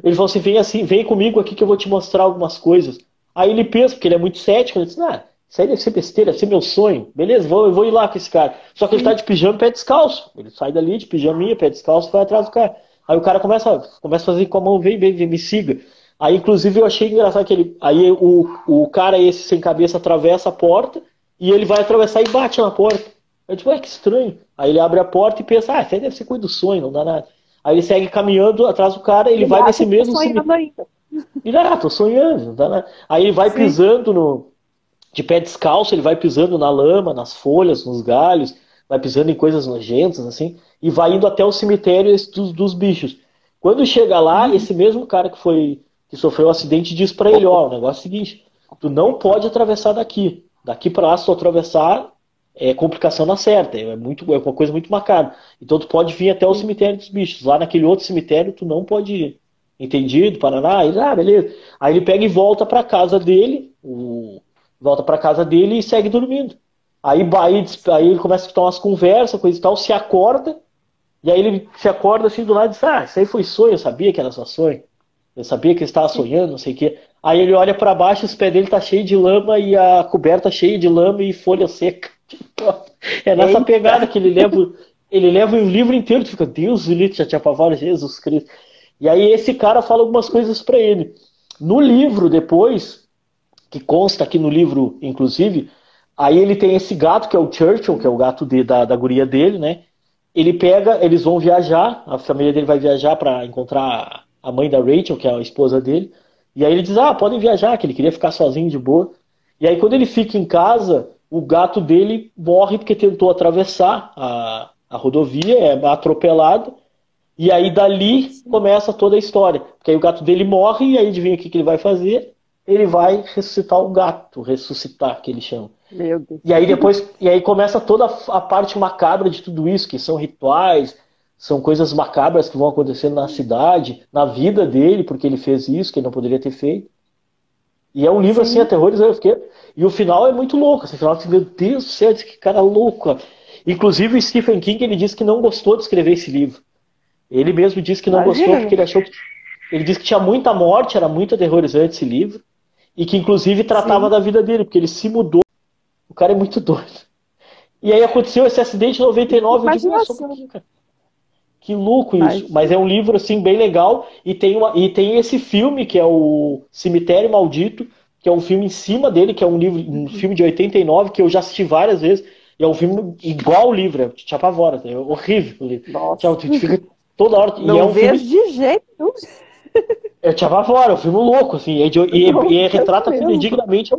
Ele falou assim, vem assim, vem comigo aqui que eu vou te mostrar algumas coisas. Aí ele pensa, porque ele é muito cético, ele diz, ah, isso aí deve ser besteira, deve ser meu sonho. Beleza, vou, eu vou ir lá com esse cara. Só que ele tá de pijama e pé descalço. Ele sai dali de pijaminha, pé descalço vai atrás do cara. Aí o cara começa, começa a fazer com a mão, vem, vem, vem, me siga. Aí, inclusive, eu achei engraçado que ele. Aí o, o cara esse sem cabeça atravessa a porta e ele vai atravessar e bate na porta. Eu tipo, ué, que estranho. Aí ele abre a porta e pensa, ah, isso aí deve ser coisa do sonho, não dá nada. Aí ele segue caminhando atrás do cara, ele, ele vai nesse mesmo cemitério. Ele, ah, tô sonhando, não dá nada. Aí ele vai Sim. pisando no. De pé descalço, ele vai pisando na lama, nas folhas, nos galhos, vai pisando em coisas nojentas, assim, e vai indo até o cemitério dos, dos bichos. Quando chega lá, uhum. esse mesmo cara que foi que sofreu um acidente diz para ele, ó, o negócio é o seguinte, tu não pode atravessar daqui. Daqui para lá, se tu atravessar, é complicação na certa, é muito é uma coisa muito macabra. Então tu pode vir até o cemitério dos bichos. Lá naquele outro cemitério tu não pode ir. Entendido? Paraná? Ele, ah, beleza. Aí ele pega e volta para casa dele, o... volta para casa dele e segue dormindo. Aí, aí, aí ele começa a escutar umas conversas, coisa e tal, se acorda, e aí ele se acorda assim do lado e diz, ah, isso aí foi sonho, eu sabia que era só sonho. Eu sabia que ele estava sonhando, não sei o quê. Aí ele olha para baixo, os pés dele tá cheio de lama e a coberta cheia de lama e folha seca. É nessa Eita. pegada que ele leva, ele leva o livro inteiro, tu fica, Deus, o livro já te apavora, Jesus Cristo. E aí esse cara fala algumas coisas para ele. No livro, depois, que consta aqui no livro, inclusive, aí ele tem esse gato, que é o Churchill, que é o gato de, da, da guria dele, né? Ele pega, eles vão viajar, a família dele vai viajar para encontrar a mãe da Rachel, que é a esposa dele. E aí ele diz: Ah, podem viajar, que ele queria ficar sozinho de boa. E aí quando ele fica em casa, o gato dele morre porque tentou atravessar a, a rodovia, é atropelado. E aí dali começa toda a história. Porque aí o gato dele morre e aí adivinha o que, que ele vai fazer? Ele vai ressuscitar o gato, ressuscitar, que ele chama. Meu Deus. E aí depois, e aí começa toda a parte macabra de tudo isso, que são rituais, são coisas macabras que vão acontecendo na cidade, na vida dele, porque ele fez isso, que ele não poderia ter feito. E é um livro, Sim. assim, aterrorizante. Fiquei... E o final é muito louco. Assim, o final, meu Deus do céu, que cara louco. Inclusive, o Stephen King, ele disse que não gostou de escrever esse livro. Ele mesmo disse que não Imagina. gostou porque ele achou que... Ele disse que tinha muita morte, era muito aterrorizante esse livro. E que, inclusive, tratava Sim. da vida dele, porque ele se mudou. O cara é muito doido. E aí aconteceu esse acidente em 99. Imagina eu digo, assim. cara. Que louco isso. Mas é um livro assim bem legal e tem uma, e tem esse filme que é o Cemitério Maldito, que é um filme em cima dele, que é um livro, um uhum. filme de 89 que eu já assisti várias vezes. E é um filme igual o livro, é, te apavora, é horrível o livro. Nossa. Te, fica toda hora. Não e é um vejo filme... de jeito nenhum. É, te apavora, é um filme louco, assim, e, e, e, e retrata tudo dignamente.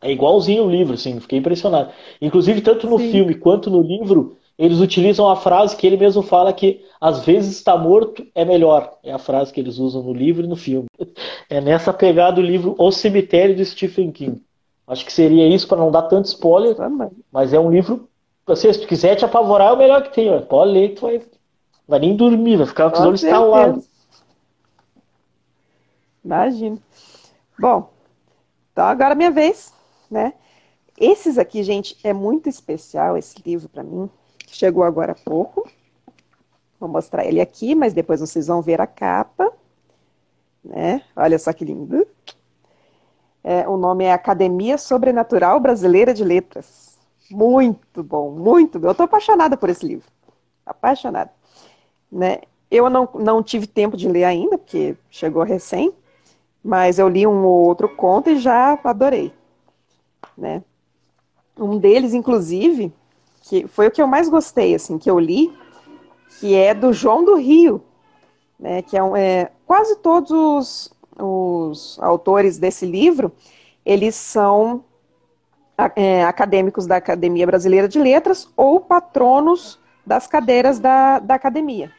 É igualzinho o livro, assim, fiquei impressionado. Inclusive, tanto no Sim. filme quanto no livro, eles utilizam a frase que ele mesmo fala que às vezes está morto é melhor. É a frase que eles usam no livro e no filme. É nessa pegada o livro O Cemitério de Stephen King. Acho que seria isso para não dar tanto spoiler, mas é um livro. Você, se tu quiser te apavorar, é o melhor que tem. Ó. Pode ler, tu vai, vai nem dormir, vai ficar com os olhos estalados. Imagina. Bom, então agora é minha vez, né? Esses aqui, gente, é muito especial esse livro para mim que chegou agora há pouco. Vou mostrar ele aqui, mas depois vocês vão ver a capa. Né? Olha só que lindo. É, o nome é Academia Sobrenatural Brasileira de Letras. Muito bom, muito bom. Eu estou apaixonada por esse livro. Apaixonada. Né? Eu não, não tive tempo de ler ainda, porque chegou recém, mas eu li um ou outro conto e já adorei. Né? Um deles, inclusive, que foi o que eu mais gostei, assim, que eu li, que é do João do Rio, né, que é, um, é quase todos os, os, autores desse livro, eles são é, acadêmicos da Academia Brasileira de Letras ou patronos das cadeiras da, da academia.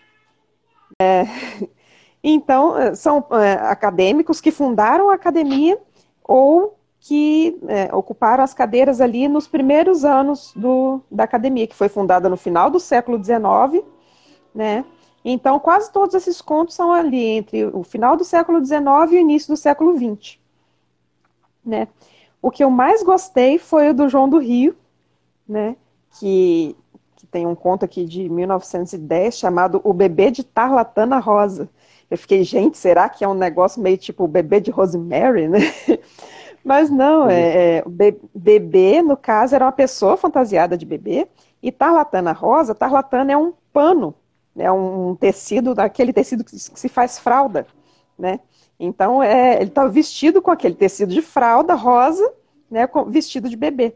É, então, é, são é, acadêmicos que fundaram a academia ou que é, ocuparam as cadeiras ali nos primeiros anos do, da academia, que foi fundada no final do século XIX, né? Então, quase todos esses contos são ali entre o final do século XIX e o início do século XX, né? O que eu mais gostei foi o do João do Rio, né? Que, que tem um conto aqui de 1910 chamado O Bebê de Tarlatana Rosa. Eu fiquei, gente, será que é um negócio meio tipo o bebê de Rosemary, né? Mas não, é, é, bebê, no caso, era uma pessoa fantasiada de bebê, e tarlatana rosa, tarlatana é um pano, é um tecido, daquele tecido que se faz fralda, né? Então, é, ele estava tá vestido com aquele tecido de fralda rosa, né, vestido de bebê.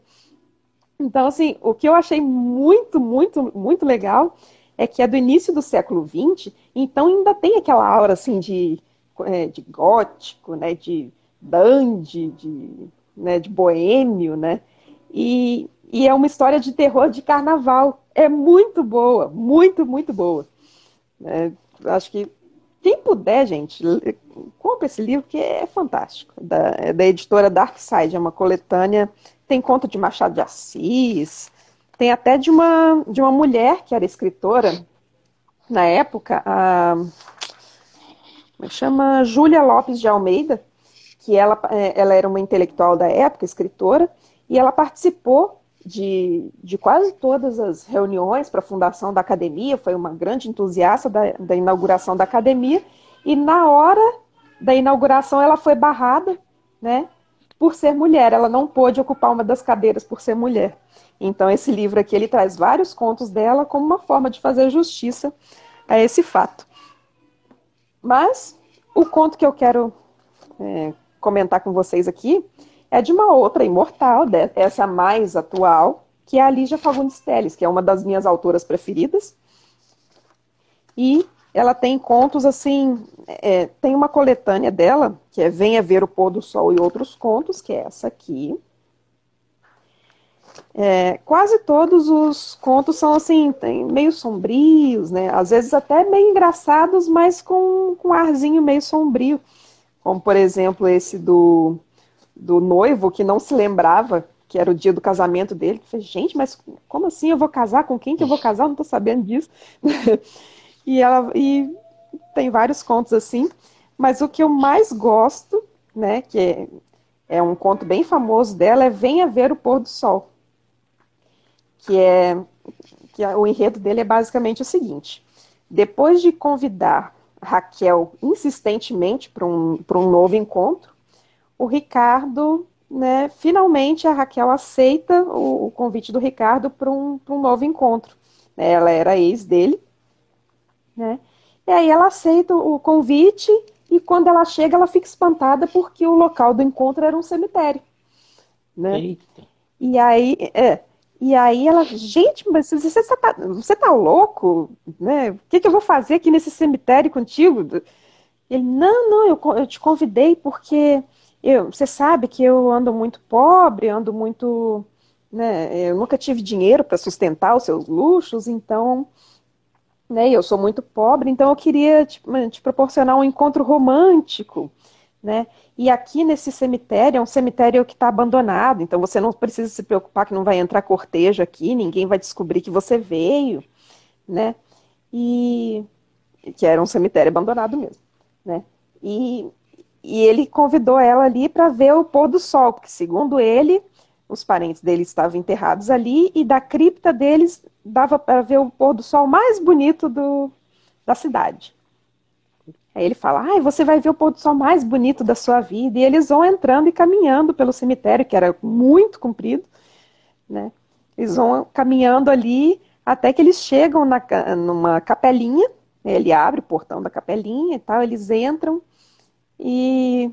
Então, assim, o que eu achei muito, muito, muito legal é que é do início do século XX, então ainda tem aquela aura, assim, de, é, de gótico, né, de dandy, de, né, de boêmio, né, e, e é uma história de terror de carnaval. É muito boa, muito, muito boa. É, acho que quem puder, gente, compre esse livro que é fantástico. Da, é da editora Dark Side, é uma coletânea. Tem conto de Machado de Assis, tem até de uma, de uma mulher que era escritora na época, a, é chama Júlia Lopes de Almeida, que ela, é, ela era uma intelectual da época, escritora, e ela participou de, de quase todas as reuniões para a fundação da academia, foi uma grande entusiasta da, da inauguração da academia, e na hora da inauguração ela foi barrada, né, por ser mulher, ela não pôde ocupar uma das cadeiras por ser mulher. Então esse livro aqui ele traz vários contos dela como uma forma de fazer justiça a esse fato. Mas o conto que eu quero é, comentar com vocês aqui é de uma outra imortal, essa mais atual, que é a Lígia Fagundes Telles, que é uma das minhas autoras preferidas. E ela tem contos assim, é, tem uma coletânea dela, que é Venha Ver o Pôr do Sol e Outros Contos, que é essa aqui. É, quase todos os contos são assim, meio sombrios, né? Às vezes até meio engraçados, mas com, com um arzinho meio sombrio. Como, por exemplo, esse do do noivo que não se lembrava que era o dia do casamento dele. Eu falei, gente, mas como assim eu vou casar? Com quem que eu vou casar? Eu não estou sabendo disso. e ela e tem vários contos assim, mas o que eu mais gosto, né, que é, é um conto bem famoso dela, é Venha Ver o Pôr do Sol. Que é que é, o enredo dele é basicamente o seguinte: depois de convidar Raquel insistentemente para um, um novo encontro, o Ricardo, né, finalmente a Raquel aceita o, o convite do Ricardo para um, um novo encontro. Né, ela era ex dele, né? E aí ela aceita o convite e quando ela chega ela fica espantada porque o local do encontro era um cemitério, né? Eita. E aí, é, e aí ela, gente, mas você, você, tá, você tá louco, né? O que, que eu vou fazer aqui nesse cemitério contigo? Ele, não, não, eu, eu te convidei porque eu, você sabe que eu ando muito pobre, ando muito. Né, eu nunca tive dinheiro para sustentar os seus luxos, então. Né, eu sou muito pobre, então eu queria te, te proporcionar um encontro romântico. Né? E aqui nesse cemitério, é um cemitério que está abandonado, então você não precisa se preocupar que não vai entrar cortejo aqui, ninguém vai descobrir que você veio, né? E que era um cemitério abandonado mesmo, né? E e ele convidou ela ali para ver o pôr do sol, porque segundo ele, os parentes dele estavam enterrados ali e da cripta deles dava para ver o pôr do sol mais bonito do, da cidade. Aí ele fala: ah, você vai ver o pôr do sol mais bonito da sua vida. E eles vão entrando e caminhando pelo cemitério, que era muito comprido, né? Eles vão caminhando ali até que eles chegam na, numa capelinha. Ele abre o portão da capelinha e tal, eles entram e,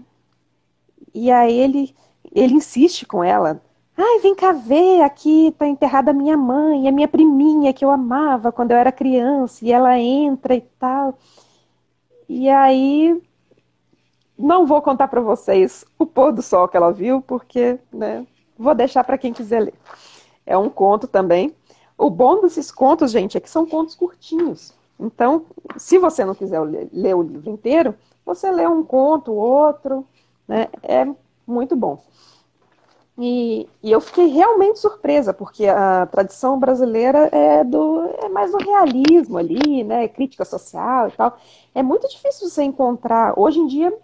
e aí ele, ele insiste com ela. Ai, vem cá ver, aqui está enterrada a minha mãe, a minha priminha que eu amava quando eu era criança, e ela entra e tal. E aí, não vou contar para vocês o pôr do sol que ela viu, porque né, vou deixar para quem quiser ler. É um conto também. O bom desses contos, gente, é que são contos curtinhos. Então, se você não quiser ler o livro inteiro, você lê um conto, outro, né? É muito bom. E, e, eu fiquei realmente surpresa, porque a tradição brasileira é, do, é mais do realismo ali, né? Crítica social e tal. É muito difícil você encontrar. Hoje em dia,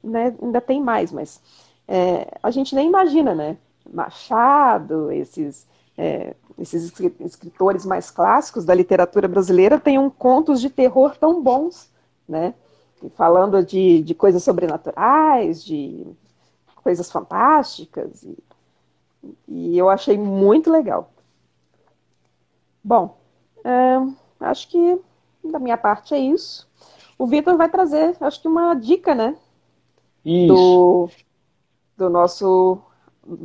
né, ainda tem mais, mas é, a gente nem imagina, né? Machado, esses, é, esses escritores mais clássicos da literatura brasileira tenham contos de terror tão bons, né? falando de, de coisas sobrenaturais, de coisas fantásticas, e, e eu achei muito legal. Bom, acho que da minha parte é isso. O Vitor vai trazer, acho que uma dica, né? Isso. Do, do nosso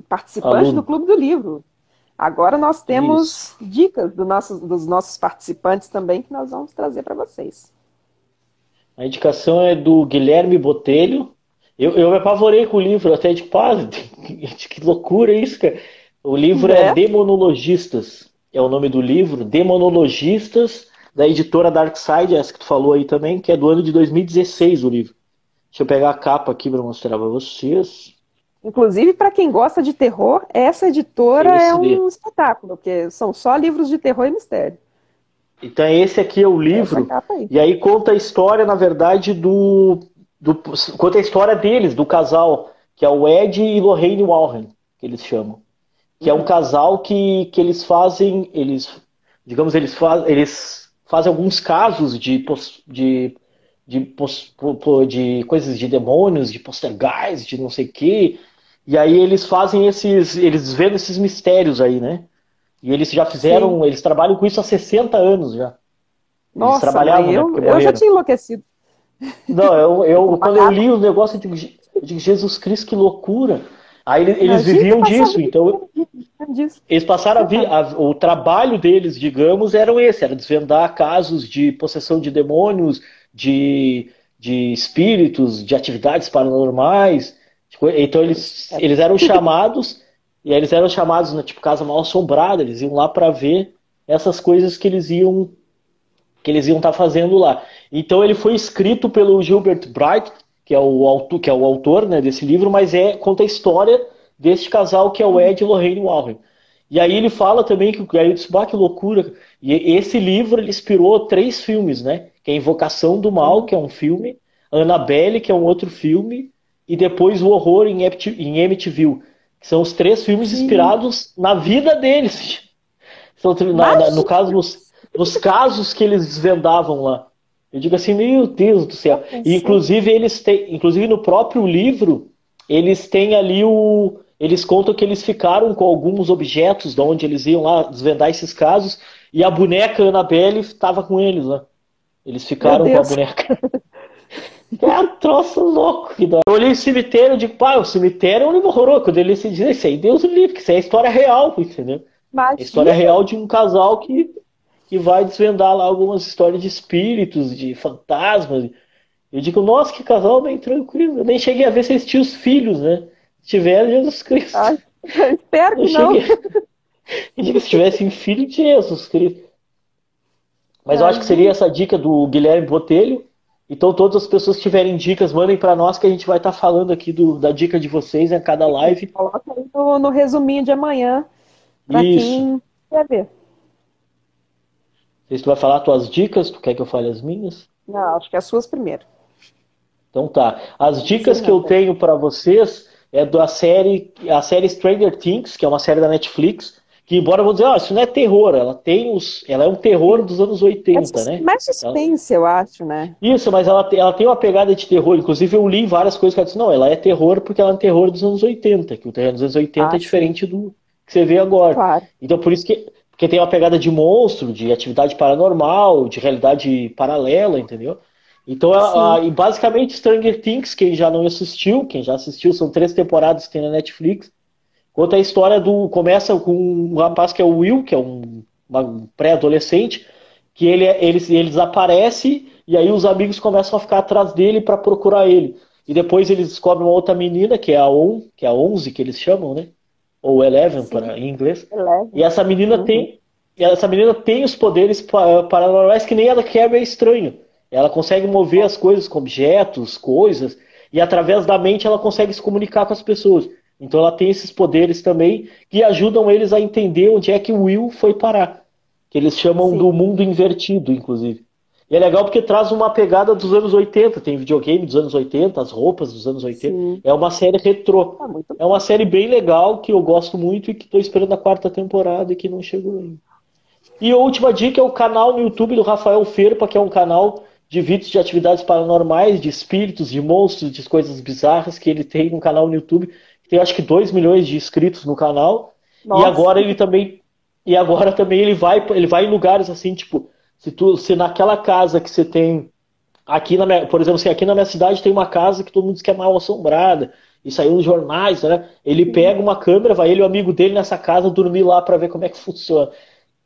participante Aluno. do Clube do Livro. Agora nós temos Isso. dicas do nosso, dos nossos participantes também que nós vamos trazer para vocês. A indicação é do Guilherme Botelho. Eu, eu me apavorei com o livro, até de pá, que loucura isso, cara. O livro é. é Demonologistas, é o nome do livro, Demonologistas, da editora Darkside, essa que tu falou aí também, que é do ano de 2016 o livro. Deixa eu pegar a capa aqui para mostrar para vocês. Inclusive, para quem gosta de terror, essa editora é um espetáculo, porque são só livros de terror e mistério. Então, esse aqui é o livro, aí. e aí conta a história, na verdade, do, do. Conta a história deles, do casal, que é o Ed e Lorraine Warren, que eles chamam. Que uhum. é um casal que, que eles fazem. Eles, digamos, eles, faz, eles fazem alguns casos de, de de, de coisas de demônios, de postergais, de não sei o quê. E aí eles fazem esses. Eles vendo esses mistérios aí, né? E eles já fizeram. Sim. Eles trabalham com isso há 60 anos já. Nossa, eles trabalhavam, eu, né, eu já tinha enlouquecido. Não, eu, eu quando eu li o negócio, eu digo, eu digo, Jesus Cristo, que loucura. Aí eles, viviam disso, então. Eles passaram a vir. A, o trabalho deles, digamos, eram esse: era desvendar casos de possessão de demônios, de, de espíritos, de atividades paranormais. Então eles, eles eram chamados, e eles eram chamados na né, tipo casa mal assombrada, eles iam lá para ver essas coisas que eles iam que eles iam estar tá fazendo lá. Então ele foi escrito pelo Gilbert Bright, que é o autor, que é o autor né, desse livro, mas é conta a história deste casal que é o Ed e Lorraine Warren. E aí ele fala também que aí eu disse, bah, que loucura. E esse livro ele inspirou três filmes, né? que é Invocação do Mal, que é um filme, Annabelle, que é um outro filme, e depois O Horror em, em Amityville, que são os três filmes Sim. inspirados na vida deles. Na, na, no caso, nos, nos casos que eles desvendavam lá. Eu digo assim, meu Deus do céu. E, inclusive, eles têm, inclusive no próprio livro, eles têm ali o. Eles contam que eles ficaram com alguns objetos de onde eles iam lá desvendar esses casos, e a boneca Annabelle estava com eles lá. Eles ficaram com a boneca. É um troço louco. Eu olhei o cemitério e digo, pá, o cemitério é um livro horroroso. Quando ele se diz isso aí, Deus o livre, que isso é a história real, entendeu? Imagina. A história real de um casal que, que vai desvendar lá algumas histórias de espíritos, de fantasmas. Eu digo, nossa, que casal bem tranquilo. Eu nem cheguei a ver se eles tinham os filhos, né? Se tiver Jesus Cristo. Ai, espero que não. Cheguei... Eu digo, se tivessem filho de Jesus Cristo. Mas eu acho que seria essa dica do Guilherme Botelho. Então, todas as pessoas que tiverem dicas, mandem para nós que a gente vai estar tá falando aqui do, da dica de vocês em cada live. Coloca aí no, no resuminho de amanhã, para quem quer ver. Se tu vai falar as tuas dicas, tu quer que eu fale as minhas? Não, acho que é as suas primeiro. Então tá. As dicas Sim, que eu tenho para vocês é da série, a série Stranger Things, que é uma série da Netflix que embora eu vou dizer, ó, isso não é terror, ela tem os, ela é um terror dos anos 80, é né? Mais suspense, ela... eu acho, né? Isso, mas ela, ela tem uma pegada de terror, inclusive eu li várias coisas que ela disse, não, ela é terror porque ela é um terror dos anos 80, que o terror dos anos 80 ah, é diferente do que você vê agora. Claro. Então por isso que porque tem uma pegada de monstro, de atividade paranormal, de realidade paralela, entendeu? Então, ela, e basicamente Stranger Things, quem já não assistiu, quem já assistiu, são três temporadas que tem na Netflix. Conta a história do. Começa com um rapaz que é o Will, que é um, um pré-adolescente, que ele, ele, ele desaparece e aí os amigos começam a ficar atrás dele para procurar ele. E depois eles descobrem uma outra menina, que é a On, que é a 11 que eles chamam, né? Ou Eleven para, em inglês. Eleven. E essa menina uhum. tem. Essa menina tem os poderes paranormais que nem ela quer é estranho. Ela consegue mover as coisas com objetos, coisas, e através da mente ela consegue se comunicar com as pessoas. Então ela tem esses poderes também que ajudam eles a entender onde é que o Will foi parar. Que eles chamam Sim. do mundo invertido, inclusive. E é legal porque traz uma pegada dos anos 80. Tem videogame dos anos 80, as roupas dos anos 80. Sim. É uma série retrô. É, é uma série bem legal que eu gosto muito e que estou esperando a quarta temporada e que não chegou ainda. E a última dica é o canal no YouTube do Rafael Ferpa, que é um canal de vídeos de atividades paranormais, de espíritos, de monstros, de coisas bizarras que ele tem no canal no YouTube tem acho que 2 milhões de inscritos no canal. Nossa. E agora ele também. E agora também ele vai, ele vai em lugares assim, tipo, se tu, se naquela casa que você tem. Aqui na minha, por exemplo, assim, aqui na minha cidade tem uma casa que todo mundo diz que é mal assombrada. e saiu nos jornais, né? Ele pega uma câmera, vai ele e o amigo dele nessa casa dormir lá para ver como é que funciona.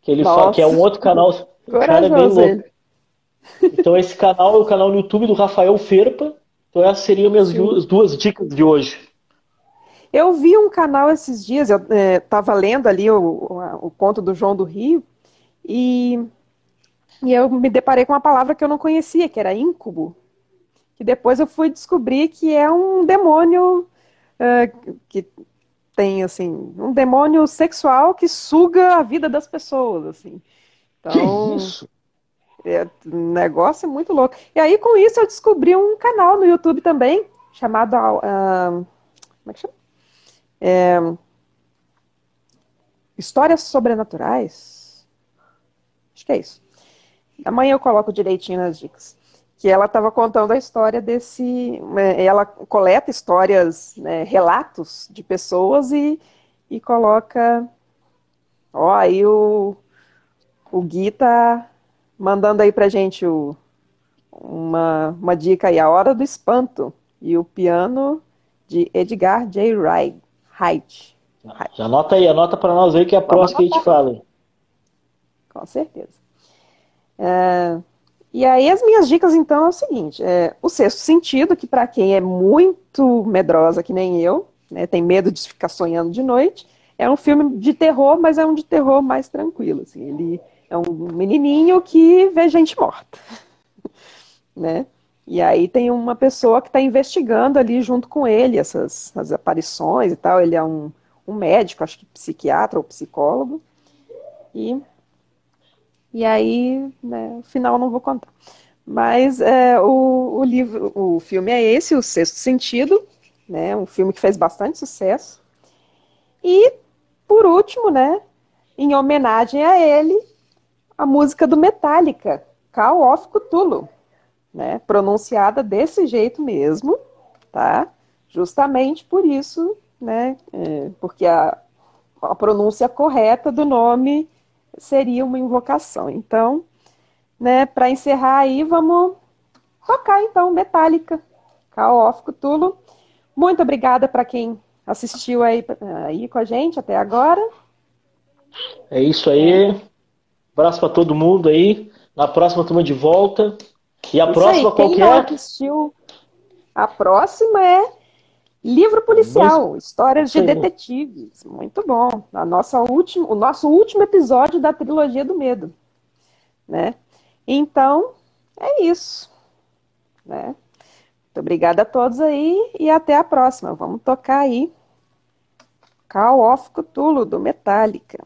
Que ele fala que é um outro canal. cara é bem louco. Então esse canal é o canal no YouTube do Rafael Ferpa. Então essas seriam minhas duas, duas dicas de hoje. Eu vi um canal esses dias, eu estava é, lendo ali o, o, o, conto do João do Rio, e, e eu me deparei com uma palavra que eu não conhecia, que era íncubo. Que depois eu fui descobrir que é um demônio uh, que tem, assim, um demônio sexual que suga a vida das pessoas, assim. Então, que isso? É, o negócio é muito louco. E aí, com isso, eu descobri um canal no YouTube também, chamado. Uh, como é que chama? É, Histórias Sobrenaturais. Acho que é isso. Amanhã eu coloco direitinho nas dicas. Que ela estava contando a história desse. É, ela coleta histórias, né, relatos de pessoas e, e coloca. Ó, aí o, o Gui tá mandando aí pra gente o, uma, uma dica aí, A Hora do Espanto e o piano de Edgar J. Wright. Já anota aí, anota para nós aí que é a próxima que a gente fala. Com certeza. É, e aí as minhas dicas então é o seguinte, é, o sexto sentido, que para quem é muito medrosa que nem eu, né, tem medo de ficar sonhando de noite, é um filme de terror, mas é um de terror mais tranquilo, assim, ele é um menininho que vê gente morta, né? E aí tem uma pessoa que está investigando ali junto com ele essas as aparições e tal. Ele é um, um médico, acho que psiquiatra ou psicólogo. E, e aí, né, o final não vou contar. Mas é, o, o livro, o filme é esse, O Sexto Sentido, né? Um filme que fez bastante sucesso. E, por último, né, em homenagem a ele, a música do Metallica, Call of Cthulhu, né? Pronunciada desse jeito mesmo, tá? Justamente por isso, né? É, porque a, a pronúncia correta do nome seria uma invocação. Então, né, para encerrar aí, vamos tocar então Metallica, Call of Cthulhu. Muito obrigada para quem assistiu aí, aí com a gente até agora. É isso aí. Abraço para todo mundo aí. Na próxima turma de volta. E a Isso próxima aí, qual que é? Assistiu... A próxima é livro policial, histórias de detetives. Muito bom. A nossa última, o nosso último episódio da trilogia do medo, né? Então é isso, né? Muito obrigada a todos aí e até a próxima. Vamos tocar aí Call of Cthulhu do Metallica.